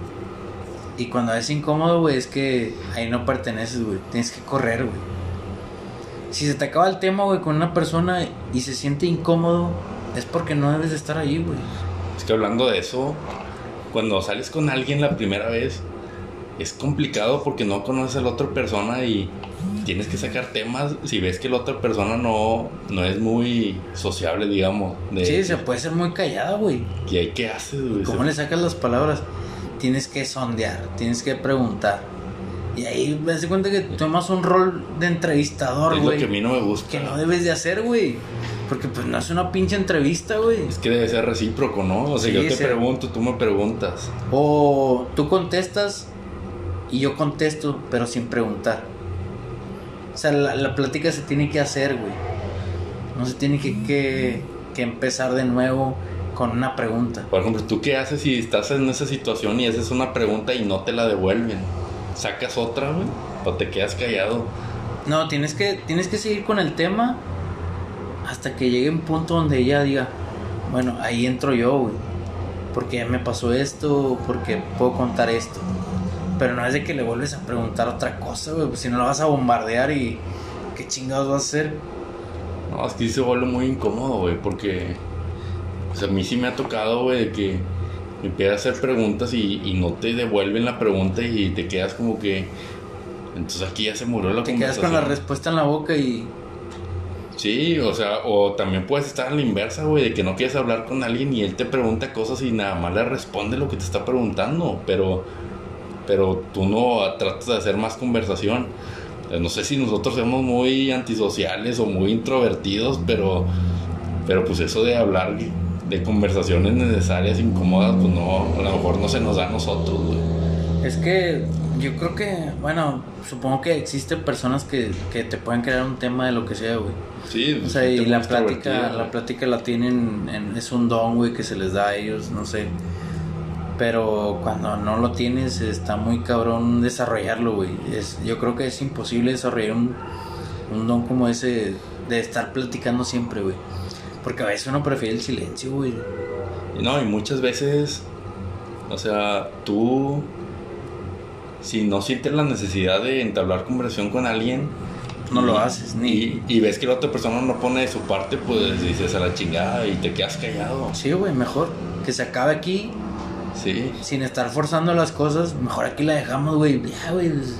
Y cuando es incómodo, güey, es que ahí no perteneces, güey. Tienes que correr, güey. Si se te acaba el tema, güey, con una persona y se siente incómodo, es porque no debes de estar ahí, güey. Es que hablando de eso, cuando sales con alguien la primera vez, es complicado porque no conoces a la otra persona y tienes que sacar temas si ves que la otra persona no, no es muy sociable, digamos. De, Sí, se puede ser muy callada, güey. ¿Y ahí qué haces, güey? ¿Cómo le sacas las palabras? Tienes que sondear, tienes que preguntar. Y ahí me das cuenta que tomas un rol de entrevistador, Es lo güey. que a mí no me gusta. Que no debes de hacer, güey. Porque pues no es una pinche entrevista, güey. Es que debe ser recíproco, ¿no? O sea, Sí, yo te pregunto, tú me preguntas. O tú contestas y yo contesto, pero sin preguntar. O sea, la, la plática se tiene que hacer, güey. No se tiene que, que, que empezar de nuevo con una pregunta. Por ejemplo, ¿tú qué haces si estás en esa situación y haces una pregunta y no te la devuelven? ¿Sacas otra, güey? ¿O te quedas callado? No, tienes que, tienes que seguir con el tema hasta que llegue un punto donde ella diga, bueno, ahí entro yo, güey. Porque me pasó esto, porque puedo contar esto. Pero no es de que le vuelves a preguntar otra cosa, güey. Pues si no la vas a bombardear y qué chingados vas a hacer. No, es que se vuelve muy incómodo, güey, porque pues a mí sí me ha tocado, güey, de que me empiezas a hacer preguntas y, y no te devuelven la pregunta y te quedas como que... Entonces aquí ya se murió la Te quedas con la respuesta en la boca y Sí, o sea, o también puedes estar a la inversa, güey, de que no quieres hablar con alguien y él te pregunta cosas y nada más le responde lo que te está preguntando, pero, pero tú no tratas de hacer más conversación. Eh, No sé si nosotros somos muy antisociales o muy introvertidos, pero, pero pues eso de hablar de conversaciones necesarias, incómodas, pues no, a lo mejor no se nos da a nosotros, güey. Es que yo creo que, bueno, supongo que existen personas que, que te pueden crear un tema de lo que sea, güey. Sí, O sea, gente y la plática, la plática la tienen, en- es un don, güey, que se les da a ellos, no sé. Pero cuando no lo tienes, está muy cabrón desarrollarlo, güey. Es, yo creo que es imposible desarrollar un, un don como ese de estar platicando siempre, güey. Porque a veces uno prefiere el silencio, güey. No, y muchas veces, o sea, tú, si no sientes la necesidad de entablar conversación con alguien, No lo haces, ni- Y, y ves que la otra persona no pone de su parte, pues dices a la chingada y te quedas callado. Sí, güey, mejor que se acabe aquí Sí, sin estar forzando las cosas. Mejor aquí la dejamos, güey. Ya, güey. pues,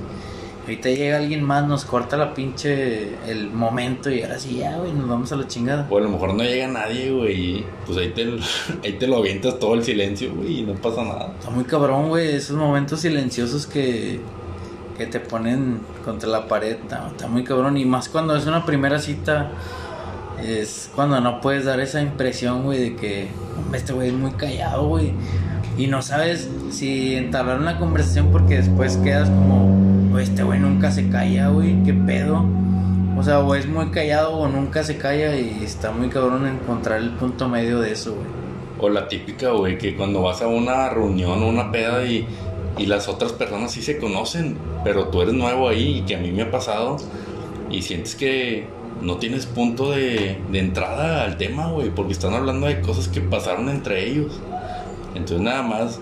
ahorita llega alguien más, nos corta la pinche el momento y ahora sí, ya, güey, nos vamos a la chingada. o a lo mejor no llega nadie, güey, pues ahí te, [LAUGHS] ahí te lo avientas todo el silencio, güey, y no pasa nada. Está muy cabrón, güey, esos momentos silenciosos que, que te ponen contra la pared. Está, está muy cabrón. Y más cuando es una primera cita, es cuando no puedes dar esa impresión, güey, de que "Hombre, este güey es muy callado, güey. Y no sabes si entablar una conversación porque después quedas como, este güey nunca se calla, güey, qué pedo. O sea, o es muy callado o nunca se calla y está muy cabrón encontrar el punto medio de eso, güey. O la típica, güey, que cuando vas a una reunión o una peda y, y las otras personas sí se conocen, pero tú eres nuevo ahí y que a mí me ha pasado y sientes que no tienes punto de, de entrada al tema, güey, porque están hablando de cosas que pasaron entre ellos. Entonces nada más,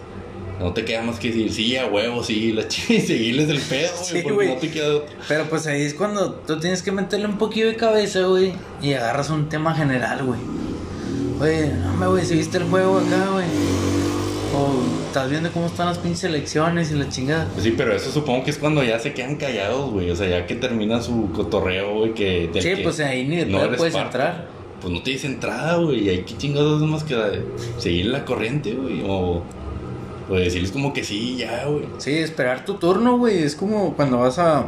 no te queda más que decir, sí, a huevo, sí, la [LAUGHS] ch- y seguirles el pedo, güey, Sí, porque no te queda otra. Pero pues ahí es cuando tú tienes que meterle un poquillo de cabeza, güey, y agarras un tema general, güey. Oye, no me güey, si viste el juego acá, güey. O estás viendo cómo están las pinches elecciones y la chingada. Pues sí, pero eso supongo que es cuando ya se quedan callados, güey. O sea, ya que termina su cotorreo, güey, que... Sí, que pues ahí ni de no puedes parte. entrar. Pues no te dice entrada, güey. Y hay que chingados más que seguir la corriente, güey. O, o decirles como que sí, ya, güey. Sí, esperar tu turno, güey. Es como cuando vas a.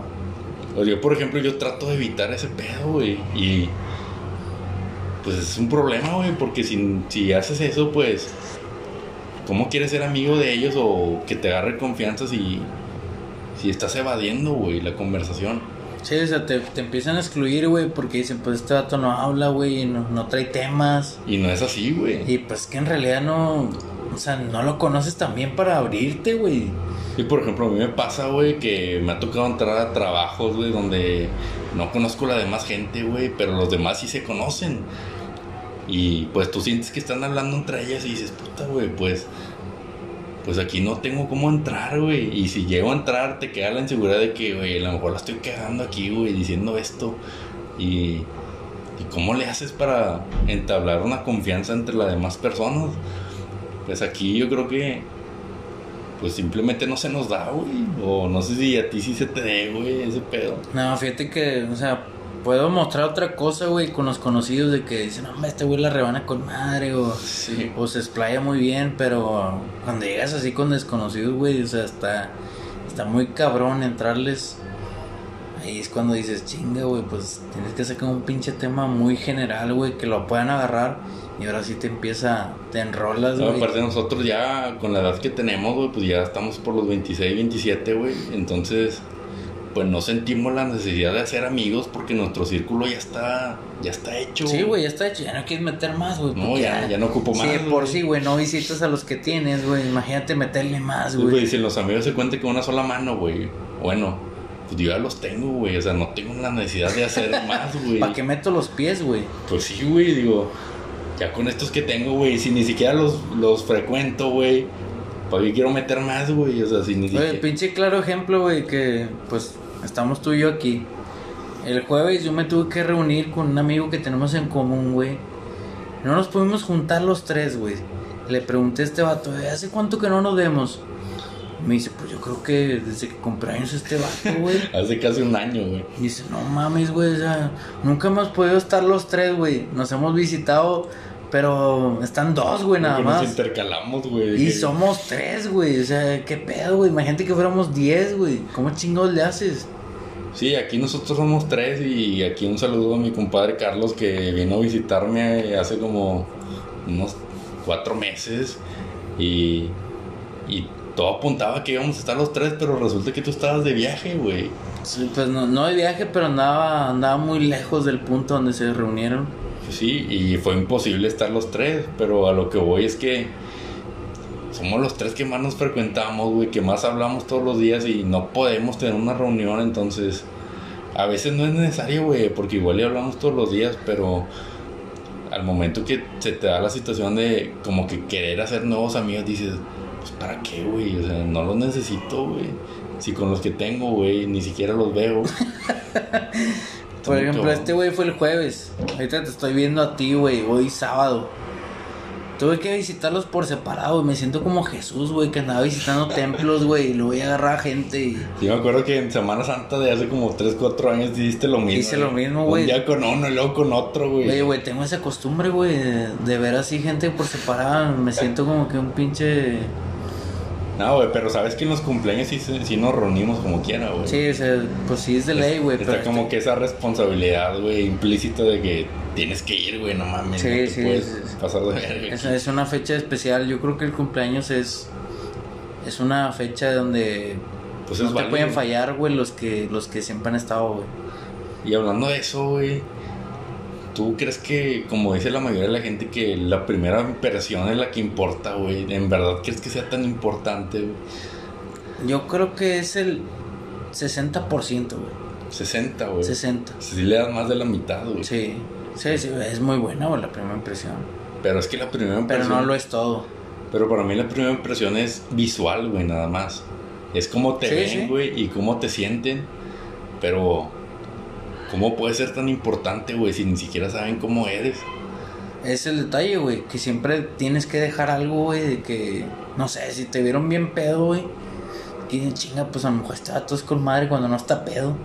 O yo, por ejemplo, yo trato de evitar ese pedo, güey. Y pues es un problema, güey, porque si, si haces eso, pues, ¿cómo quieres ser amigo de ellos o que te agarre confianza si, si estás evadiendo, güey, la conversación? Sí, o sea, te, te empiezan a excluir, güey, porque dicen, pues este vato no habla, güey, no, no trae temas. Y no es así, güey. Y pues que en realidad no. O sea, no lo conoces también para abrirte, güey. Y por ejemplo, a mí me pasa, güey, que me ha tocado entrar a trabajos, güey, donde no conozco la demás gente, güey, pero los demás sí se conocen. Y pues tú sientes que están hablando entre ellas y dices, puta, güey, pues, pues aquí no tengo cómo entrar, güey. Y si llego a entrar, te queda la inseguridad de que, güey, a lo mejor la estoy cagando aquí, güey, diciendo esto. Y, y cómo le haces para entablar una confianza entre las demás personas. Pues aquí yo creo que pues simplemente no se nos da, güey. O no sé si a ti sí se te dé, güey, ese pedo. No, fíjate que, o sea, puedo mostrar otra cosa, güey, con los conocidos de que dicen, no, este güey la rebana con madre, o, Sí. o se explaya muy bien, pero cuando llegas así con desconocidos, güey, o sea, está, está muy cabrón entrarles. Ahí es cuando dices, chinga, güey, pues tienes que sacar un pinche tema muy general, güey, que lo puedan agarrar. Y ahora sí te empieza, te enrolas, No, güey. aparte nosotros ya, con la edad que tenemos, güey, pues ya estamos por los 26, 27, güey. Entonces, pues no sentimos la necesidad de hacer amigos porque nuestro círculo ya está, ya está hecho. Sí, güey, ya está hecho, ya no quieres meter más, güey. No, ya, ya no ocupo más. Sí, por sí, güey, no visitas a los que tienes, güey. Imagínate meterle más, güey, güey. si los amigos se cuenten con una sola mano, güey. Bueno, pues yo ya los tengo, güey. O sea, no tengo la necesidad de hacer [LAUGHS] más, güey. ¿Para qué meto los pies, güey? Pues sí, güey, digo, ya con estos que tengo, güey, si ni siquiera los, los frecuento, güey, ¿para qué quiero meter más, güey? O sea, si ni Oye, siquiera... pinche claro ejemplo, güey, que pues estamos tú y yo aquí. El jueves yo me tuve que reunir con un amigo que tenemos en común, güey. No nos pudimos juntar los tres, güey. Le pregunté a este vato, "Eh, ¿hace cuánto que no nos vemos? Me dice, pues yo creo que desde que cumpleaños este vato, güey. [LAUGHS] Hace casi un año, güey. Dice, no mames, güey, o sea, nunca hemos podido estar los tres, güey. Nos hemos visitado, pero están dos, güey, nada Porque Nos más. intercalamos, güey. Y somos tres, güey. O sea, qué pedo, güey. Imagínate que fuéramos diez, güey. ¿Cómo chingados le haces? Sí, aquí nosotros somos tres y aquí un saludo a mi compadre Carlos que vino a visitarme hace como unos cuatro meses y, y todo apuntaba que íbamos a estar los tres, pero resulta que tú estabas de viaje, güey. Sí, Pues no, no de viaje, pero andaba, andaba muy lejos del punto donde se reunieron. Sí, y fue imposible estar los tres, pero a lo que voy es que somos los tres que más nos frecuentamos, güey, que más hablamos todos los días y no podemos tener una reunión, entonces a veces no es necesario, güey, porque igual ya hablamos todos los días, pero al momento que se te da la situación de como que querer hacer nuevos amigos, dices, pues para qué, güey, o sea, no los necesito, güey. Si con los que tengo, güey, ni siquiera los veo. [LAUGHS] Por ejemplo, este güey fue el jueves. Ahorita te estoy viendo a ti, güey. Hoy sábado. Tuve que visitarlos por separado, güey. Me siento como Jesús, güey, que andaba visitando templos, güey. Y lo voy a agarrar a gente. Y... Sí, me acuerdo que en Semana Santa de hace como 3, 4 años hiciste lo mismo. Hice lo güey. mismo, güey. Un día con uno y luego con otro, güey. Oye, güey, tengo esa costumbre, güey, de, de ver así gente por separada. Me siento como que un pinche. No, güey, pero sabes que en los cumpleaños sí, sí nos reunimos como quiera, güey. Sí, o sea, pues sí es de ley, güey. Está pero como este- que esa responsabilidad, güey, implícita de que tienes que ir, güey, no mames. Sí, no te sí, puedes sí. pasar de verga. Es, es una fecha especial. Yo creo que el cumpleaños es. Es una fecha donde. Pues no es te válido. pueden fallar, güey, los que, los que siempre han estado, güey. Y hablando de eso, güey, ¿tú crees que, como dice la mayoría de la gente, que la primera impresión es la que importa, güey? ¿En verdad crees que sea tan importante, güey? Yo creo que es el 60%, güey. 60, güey. 60. Si le das más de la mitad, güey. Sí. Sí, sí, es muy buena, güey, la primera impresión. Pero es que la primera Pero impresión... no lo es todo. Pero para mí la primera impresión es visual, güey, nada más. Es cómo te Sí, ven, sí. güey, y cómo te sienten. Pero, ¿cómo puede ser tan importante, güey, si ni siquiera saben cómo eres? es el detalle, güey, que siempre tienes que dejar algo, güey, de que, no sé, si te vieron bien pedo, güey, que chinga, pues a lo mejor este vato es con madre cuando no está pedo.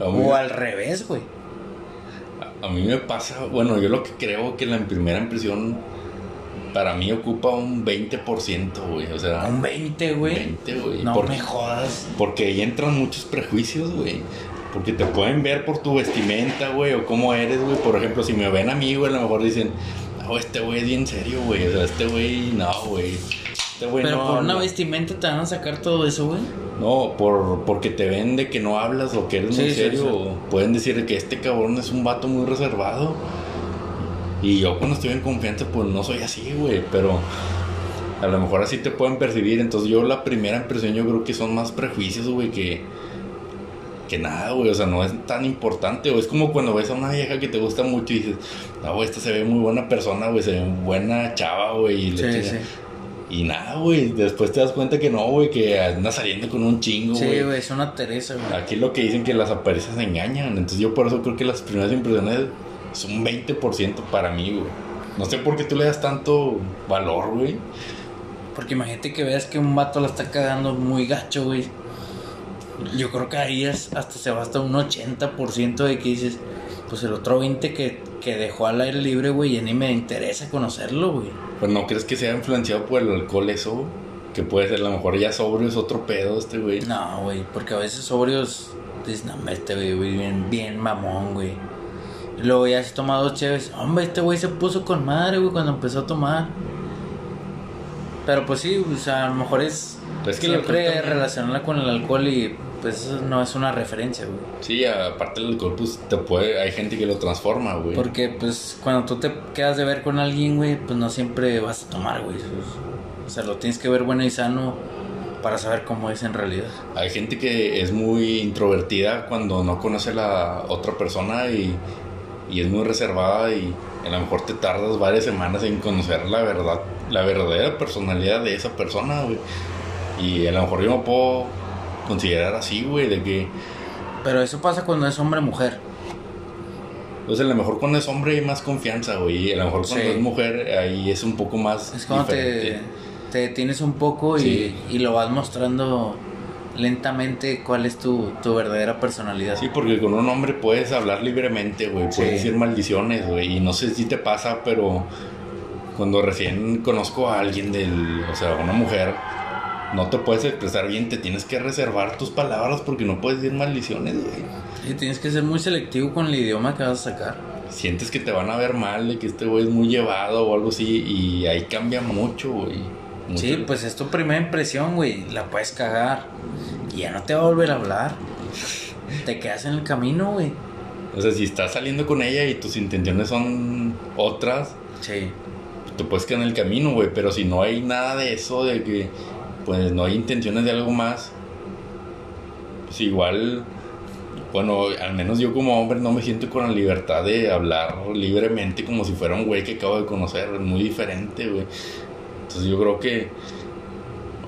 A O al revés, güey. a mí me pasa, bueno, yo lo que creo que la primera impresión para mí ocupa un 20%, güey. O sea, Un 20, güey. 20, güey. No me jodas. Porque ahí entran muchos prejuicios, güey. Porque te pueden ver por tu vestimenta, güey, o cómo eres, güey. Por ejemplo, si me ven a mí, güey, a lo mejor dicen, no, este güey es bien serio, güey. O sea, este güey, no, güey. Este güey Pero no. por una habla". vestimenta te van a sacar todo eso, güey. No, por, porque te ven de que no hablas o que eres muy Sí, serio. sí. Pueden decir que este cabrón es un vato muy reservado. Y yo cuando estoy en confianza, pues no soy así, güey. Pero a lo mejor así te pueden percibir. Entonces yo la primera impresión yo creo que son más prejuicios, güey, que, que nada, güey. O sea, no es tan importante. O es como cuando ves a una vieja que te gusta mucho y dices, no, güey, esta se ve muy buena persona, güey. Se ve buena chava, güey. y Sí, chingada". sí. Nada, güey. Después te das cuenta que no, güey, que anda saliendo con un chingo, Sí, güey. güey, es una Teresa, güey. Aquí lo que dicen que las apariencias engañan. Entonces yo por eso creo que las primeras impresiones es un 20% para mí, güey. No sé por qué tú le das tanto valor, güey. Porque imagínate que veas que un vato la está cagando muy gacho, güey. Yo creo que ahí es, hasta se va hasta un 80% de que dices, pues el otro 20 que, que dejó al aire libre, güey, ya ni me interesa conocerlo, güey. Pues no crees que sea influenciado por el alcohol eso, güey? Que puede ser, a lo mejor ya sobrio es otro pedo este, güey. No, güey, porque a veces sobrios dices, no, este güey, güey, bien, bien mamón, güey. Y luego ya has tomado dos chéves, hombre, este güey se puso con madre, güey, cuando empezó a tomar. Pero pues sí, o sea, a lo mejor es Pues siempre relacionarla con el alcohol y pues eso no es una referencia, güey. Sí, aparte del pues te puede, hay gente que lo transforma, güey. Porque pues cuando tú te quedas de ver con alguien, güey, pues no siempre vas a tomar, güey. O sea, lo tienes que ver bueno y sano para saber cómo es en realidad. Hay gente que es muy introvertida cuando no conoce a la otra persona y, y es muy reservada y a lo mejor te tardas varias semanas en conocer la verdad, la verdadera personalidad de esa persona, güey. Y a lo mejor yo me puedo considerar así, güey, de que, Pero eso pasa cuando es hombre o mujer. pues a lo mejor cuando es hombre hay más confianza, güey, y a lo mejor cuando Sí. es mujer ahí es un poco más Es cuando te, diferente. te detienes un poco y, y lo vas mostrando lentamente cuál es tu, tu verdadera personalidad. Sí, porque con un hombre puedes hablar libremente, güey. Puedes Sí. decir maldiciones, güey. Y no sé si te pasa, pero cuando recién conozco a alguien del, o sea, una mujer, no te puedes expresar bien, te tienes que reservar tus palabras porque no puedes decir maldiciones, güey. Y tienes que ser muy selectivo con el idioma que vas a sacar. Sientes que te van a ver mal, de que este güey es muy llevado o algo así, y ahí cambia mucho, güey. Mucho. Sí, pues es tu primera impresión, güey. La puedes cagar. Y ya no te va a volver a hablar. Te quedas en el camino, güey. O sea, si estás saliendo con ella y tus intenciones son otras, Sí. te puedes quedar en el camino, güey. Pero si no hay nada de eso, de que pues no hay intenciones de algo más, pues igual, bueno, al menos yo como hombre no me siento con la libertad de hablar libremente como si fuera un güey que acabo de conocer. Es muy diferente, güey. Entonces yo creo que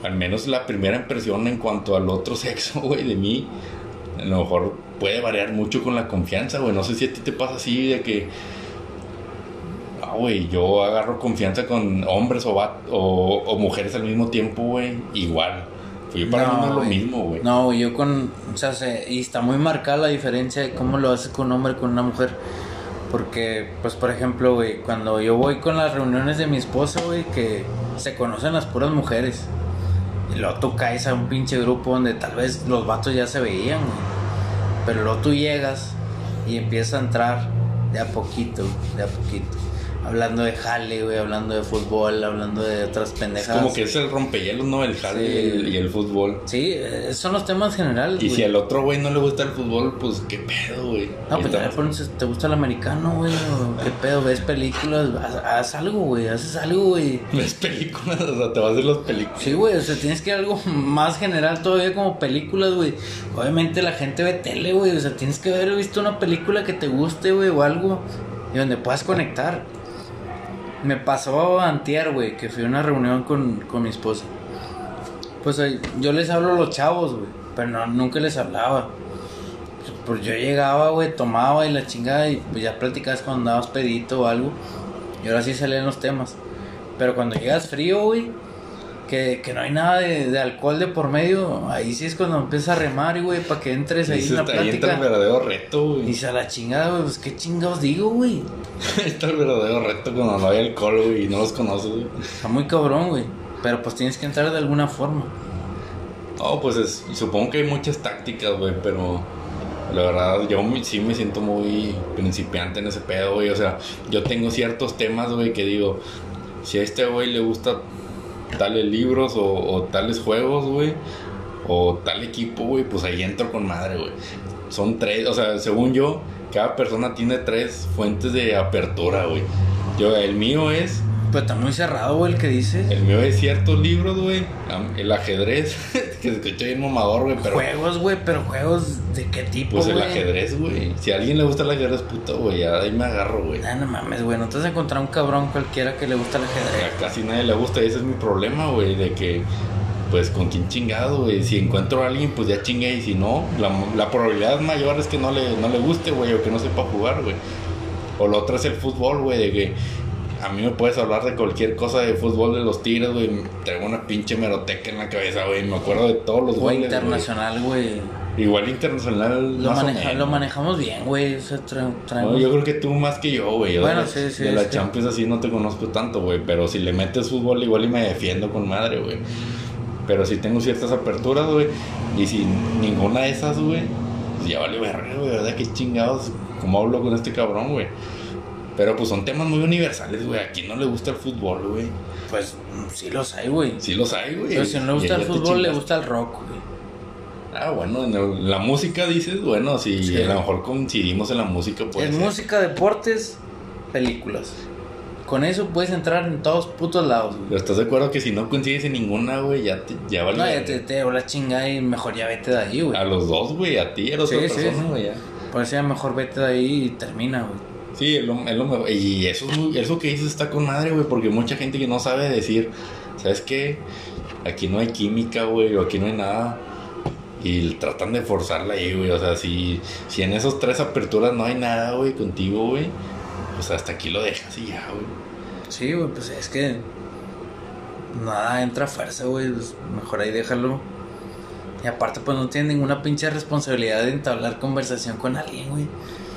al menos la primera impresión en cuanto al otro [LAUGHS] sexo, güey, de mí, a lo mejor puede variar mucho con la confianza, güey. No sé si a ti te pasa así de que Güey, yo agarro confianza con hombres o, o, o mujeres al mismo tiempo, güey. Igual. Yo para mí no es lo mismo, güey. No, yo con. O sea, se- y está muy marcada la diferencia de cómo lo haces con un hombre y con una mujer. Porque, pues, por ejemplo, güey, cuando yo voy con las reuniones de mi esposa, güey, que se conocen las puras mujeres. Y luego tú caes a un pinche grupo donde tal vez los vatos ya se veían, güey. Pero luego tú llegas y empiezas a entrar de a poquito, de a poquito. Hablando de jale, güey, hablando de fútbol, hablando de otras Es pendejadas. como que es el rompehielos, ¿no? El jale Sí. y, el, y el fútbol. Sí, eh, son los temas generales. Y si al otro güey no le gusta el fútbol, pues qué pedo, güey. No, pues estamos- pones, ¿te gusta el americano, güey? ¿O ¿Qué pedo? ¿Ves películas? Haz, haz algo, güey, haces algo, güey. Ves películas, o sea, te vas de las películas. Sí, güey, o sea, tienes que ir a algo más general todavía como películas, güey. Obviamente la gente ve tele, güey, o sea, tienes que haber visto una película que te guste, güey, o algo y donde puedas conectar. Me pasó antier, güey, que fui a una reunión con, con mi esposa. Pues yo les hablo a los chavos, güey, pero no, nunca les hablaba. Pues yo llegaba, güey, tomaba y la chingada y pues ya platicabas cuando andabas pedito o algo. Y ahora sí salían los temas. Pero cuando llegas frío, güey, que, que no hay nada de, de alcohol de por medio, ahí sí es cuando empieza a remar, güey, para que entres ahí en la Ahí entra el plática. verdadero reto, Y güey. se a la chingada, güey, pues qué chingados digo, güey. Ahí [LAUGHS] está el verdadero reto cuando no hay alcohol, güey, y no los conoces, güey. Está muy cabrón, güey. Pero pues tienes que entrar de alguna forma. No, pues es- supongo que hay muchas tácticas, güey, pero la verdad yo sí me siento muy principiante en ese pedo, güey. O sea, yo tengo ciertos temas, güey, que digo, si a este güey le gusta tales libros o, tales juegos, güey, o tal equipo, güey, pues ahí entro con madre, güey. Son tres, o sea, según yo, cada persona tiene tres fuentes de apertura, güey. Yo, el mío es Pero está muy cerrado, güey, el que dices. el mío es ciertos libros, güey. El ajedrez, [LAUGHS] que se escucha bien mamador, güey, pero. Juegos, güey, pero juegos de qué tipo, Pues el güey? ajedrez, güey. Si a alguien le gusta el ajedrez, puto, güey, ahí me agarro, güey. Ah, no mames, güey, no te vas a encontrar un cabrón cualquiera que le gusta el ajedrez. A casi nadie le gusta y ese es mi problema, güey, de que, pues, con quién chingado, güey. Si encuentro a alguien, pues ya chingue, y si no, la, la probabilidad mayor es que no le, no le guste, güey, o que no sepa jugar, güey. O lo otro es el fútbol, güey, de que a mí me puedes hablar de cualquier cosa de fútbol de los Tigres, güey. Traigo una pinche meroteca en la cabeza, güey. Me acuerdo de todos los güey. internacional, güey. Igual internacional, Lo, más o maneja- menos. lo manejamos bien, güey. O sea, No, yo creo que tú más que yo, güey. Bueno, de, sí, sí, De la sí. Champions así no te conozco tanto, güey. Pero si le metes fútbol, igual y me defiendo con madre, güey. Pero si tengo ciertas aperturas, güey. Y si ninguna de esas, güey. Pues ya vale verga, güey. ¿Verdad? Qué chingados. ¿Cómo hablo con este cabrón, güey? Pero pues son temas muy universales, güey. A quien no le gusta el fútbol, güey. Pues sí los hay, güey. Sí los hay, güey. Pero si no le gusta el fútbol, le gusta el rock, güey. Ah, bueno, en el- la música dices, bueno, si Sí. a lo mejor coincidimos en la música, pues. en música, deportes, películas. Con eso puedes entrar en todos putos lados, güey. Pero estás de acuerdo que si no coincides en ninguna, güey, ya, te, ya vale. No, ya te, te la chingada y mejor ya vete de ahí, güey. A los dos, güey, a ti, a la Sí, otra sí, persona, sí. güey, ya. Por eso ya mejor vete de ahí y termina, güey. Sí, es lo, mejor. Y eso, eso que dices está con madre, güey, porque mucha gente que no sabe decir, ¿sabes qué? Aquí no hay química, güey, o aquí no hay nada. Y tratan de forzarla ahí, güey. O sea, si, si en esos tres aperturas no hay nada, güey, contigo, güey, pues hasta aquí lo dejas y ya, güey. Sí, güey, pues es que nada entra fuerza, güey. pues mejor ahí déjalo. Y aparte, pues no tienes ninguna pinche responsabilidad de entablar conversación con alguien, güey.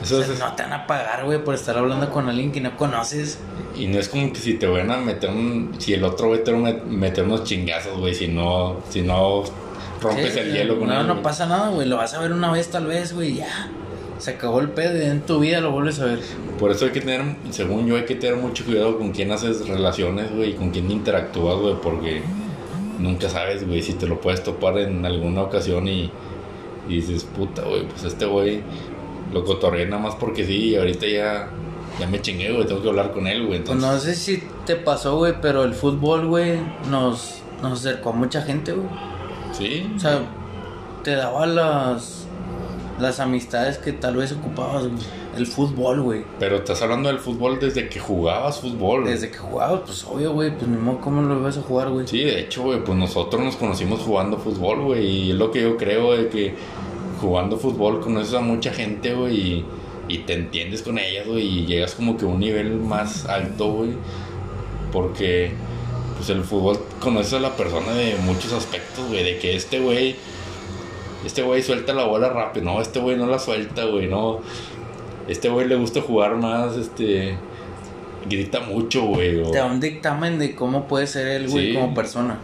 Eso O sea, es- no te van a pagar, güey, por estar hablando con alguien que no conoces. Y no es como que si te van a meter un. Si el otro güey te va a met- meter unos chingazos, güey, si no. Si no rompes Sí, el hielo con No, él, no pasa nada, güey. Lo vas a ver una vez, tal vez, güey, ya. Se acabó el pedo y en tu vida lo vuelves a ver. Por eso hay que tener, según yo, hay que tener mucho cuidado con quién haces relaciones, güey, y con quién interactúas, güey, porque nunca sabes, güey, si te lo puedes topar en alguna ocasión y, y dices, puta, güey, pues este güey lo cotorreé nada más porque sí, y ahorita ya, ya me chingué, güey, tengo que hablar con él, güey, Pues entonces... no sé si te pasó, güey, pero el fútbol, güey, nos, nos acercó a mucha gente, güey. Sí, O sea, te daba las, las amistades que tal vez ocupabas, güey. El fútbol, güey. pero estás hablando del fútbol desde que jugabas fútbol. güey. Desde que jugabas, pues obvio, güey. Pues ni modo, ¿cómo lo vas a jugar, güey? Sí, de hecho, güey, pues nosotros nos conocimos jugando fútbol, güey, y es lo que yo creo, de que jugando fútbol conoces a mucha gente, güey, y, te entiendes con ellas, güey, y llegas como que a un nivel más alto, güey, porque, pues el fútbol conoces a la persona de muchos aspectos, güey, de que este güey, este güey suelta la bola rápido, no, este güey no la suelta, güey, no, este güey le gusta jugar más, este... Grita mucho, güey. o- Te da un dictamen de cómo puede ser él, güey, Sí. como persona.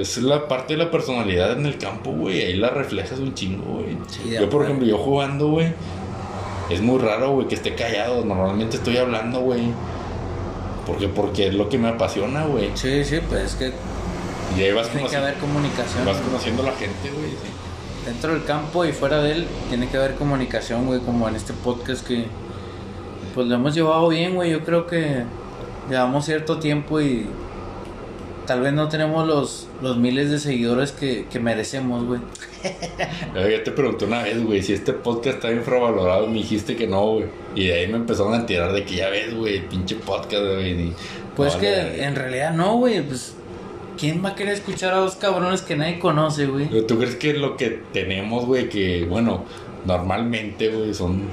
Es la parte de la personalidad en el campo, güey. Ahí la reflejas un chingo, güey. Sí, yo, por ejemplo, yo jugando, güey. Es muy raro, güey, que esté callado. Normalmente estoy hablando, güey. Porque, porque es lo que me apasiona, güey. Sí, sí, pues es que Y ahí vas, tiene que haber comunicación. vas conociendo a la gente, güey. sí. Dentro del campo y fuera de él, tiene que haber comunicación, güey, como en este podcast que pues lo hemos llevado bien, güey. Yo creo que llevamos cierto tiempo y tal vez no tenemos los, los miles de seguidores que, que merecemos, güey. [LAUGHS] Yo te pregunté una vez, güey, si este podcast está infravalorado. Me dijiste que no, güey. Y de ahí me empezaron a tirar de que ya ves, güey, pinche podcast, güey. Pues no, que vale, en realidad no, güey. Pues, ¿quién va a querer escuchar a dos cabrones que nadie conoce, güey? ¿Tú crees que lo que tenemos, güey, que, bueno, normalmente, güey, son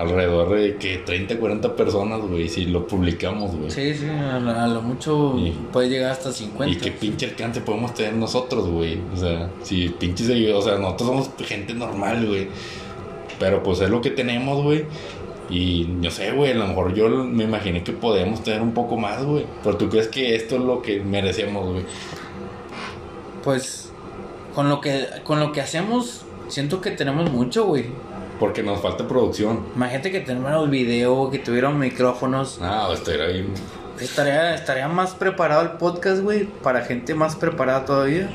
alrededor de que 30, 40 personas, güey, si lo publicamos, güey. Sí, sí, a lo, a lo mucho puede llegar hasta 50. Y qué pinche alcance podemos tener nosotros, güey. O sea, si pinches seguidores, o sea, nosotros somos gente normal, güey. Pero pues es lo que tenemos, güey. Y no sé, güey, a lo mejor yo me imaginé que podemos tener un poco más, güey. Pero tú crees que esto es lo que merecemos, güey. Pues con lo que con lo que hacemos siento que tenemos mucho, güey. Porque nos falta producción. Imagínate que tenemos video, que tuvieran micrófonos. Ah, esto era bien. Estaría, estaría más preparado el podcast, güey, para gente más preparada todavía.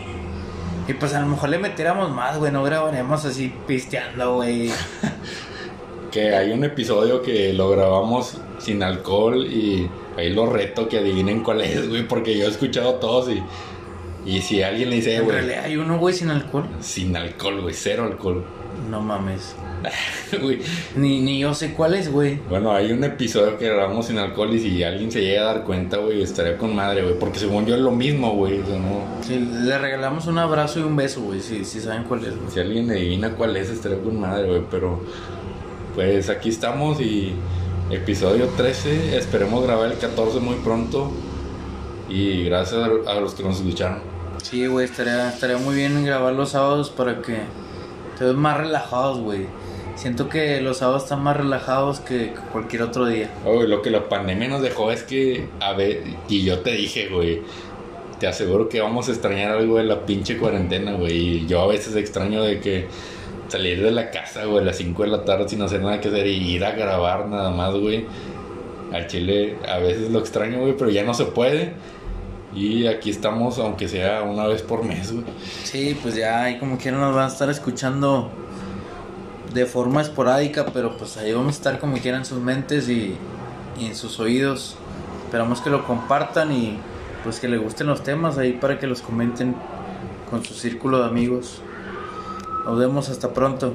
Y pues a lo mejor le metiéramos más, güey, no grabaríamos así pisteando, güey. [LAUGHS] Que hay un episodio que lo grabamos sin alcohol y ahí lo reto que adivinen cuál es, güey. Porque yo he escuchado todos y. Y si alguien le dice, En güey, realidad hay uno, güey, sin alcohol. sin alcohol, güey, cero alcohol. No mames. [LAUGHS] Ni, ni yo sé cuál es, güey. Bueno, hay un episodio que grabamos sin alcohol y si alguien se llega a dar cuenta, güey, estaría con madre, güey. Porque según yo es lo mismo, güey. O sea, no... Sí, le regalamos un abrazo y un beso, güey, si, si saben cuál es, güey. Si alguien adivina cuál es, estaría con madre, güey. Pero, pues aquí estamos y episodio 13. Esperemos grabar el 14 muy pronto. Y gracias a los que nos escucharon. Sí, güey, estaría, estaría muy bien grabar los sábados para que estemos más relajados, güey. Siento que los sábados están más relajados que cualquier otro día. Oh, lo que la pandemia nos dejó es que, a ver, y yo te dije, güey, te aseguro que vamos a extrañar algo de la pinche cuarentena, güey. Y yo a veces extraño de que salir de la casa, güey, a las 5 de la tarde sin hacer nada que hacer y ir a grabar nada más, güey. Al chile a veces lo extraño, güey, pero ya no se puede. Y aquí estamos, aunque sea una vez por mes, güey. Sí, pues ya ahí como quieran nos van a estar escuchando de forma esporádica, pero pues ahí vamos a estar como quieran en sus mentes y, y en sus oídos. Esperamos que lo compartan y pues que les gusten los temas ahí para que los comenten con su círculo de amigos. Nos vemos hasta pronto.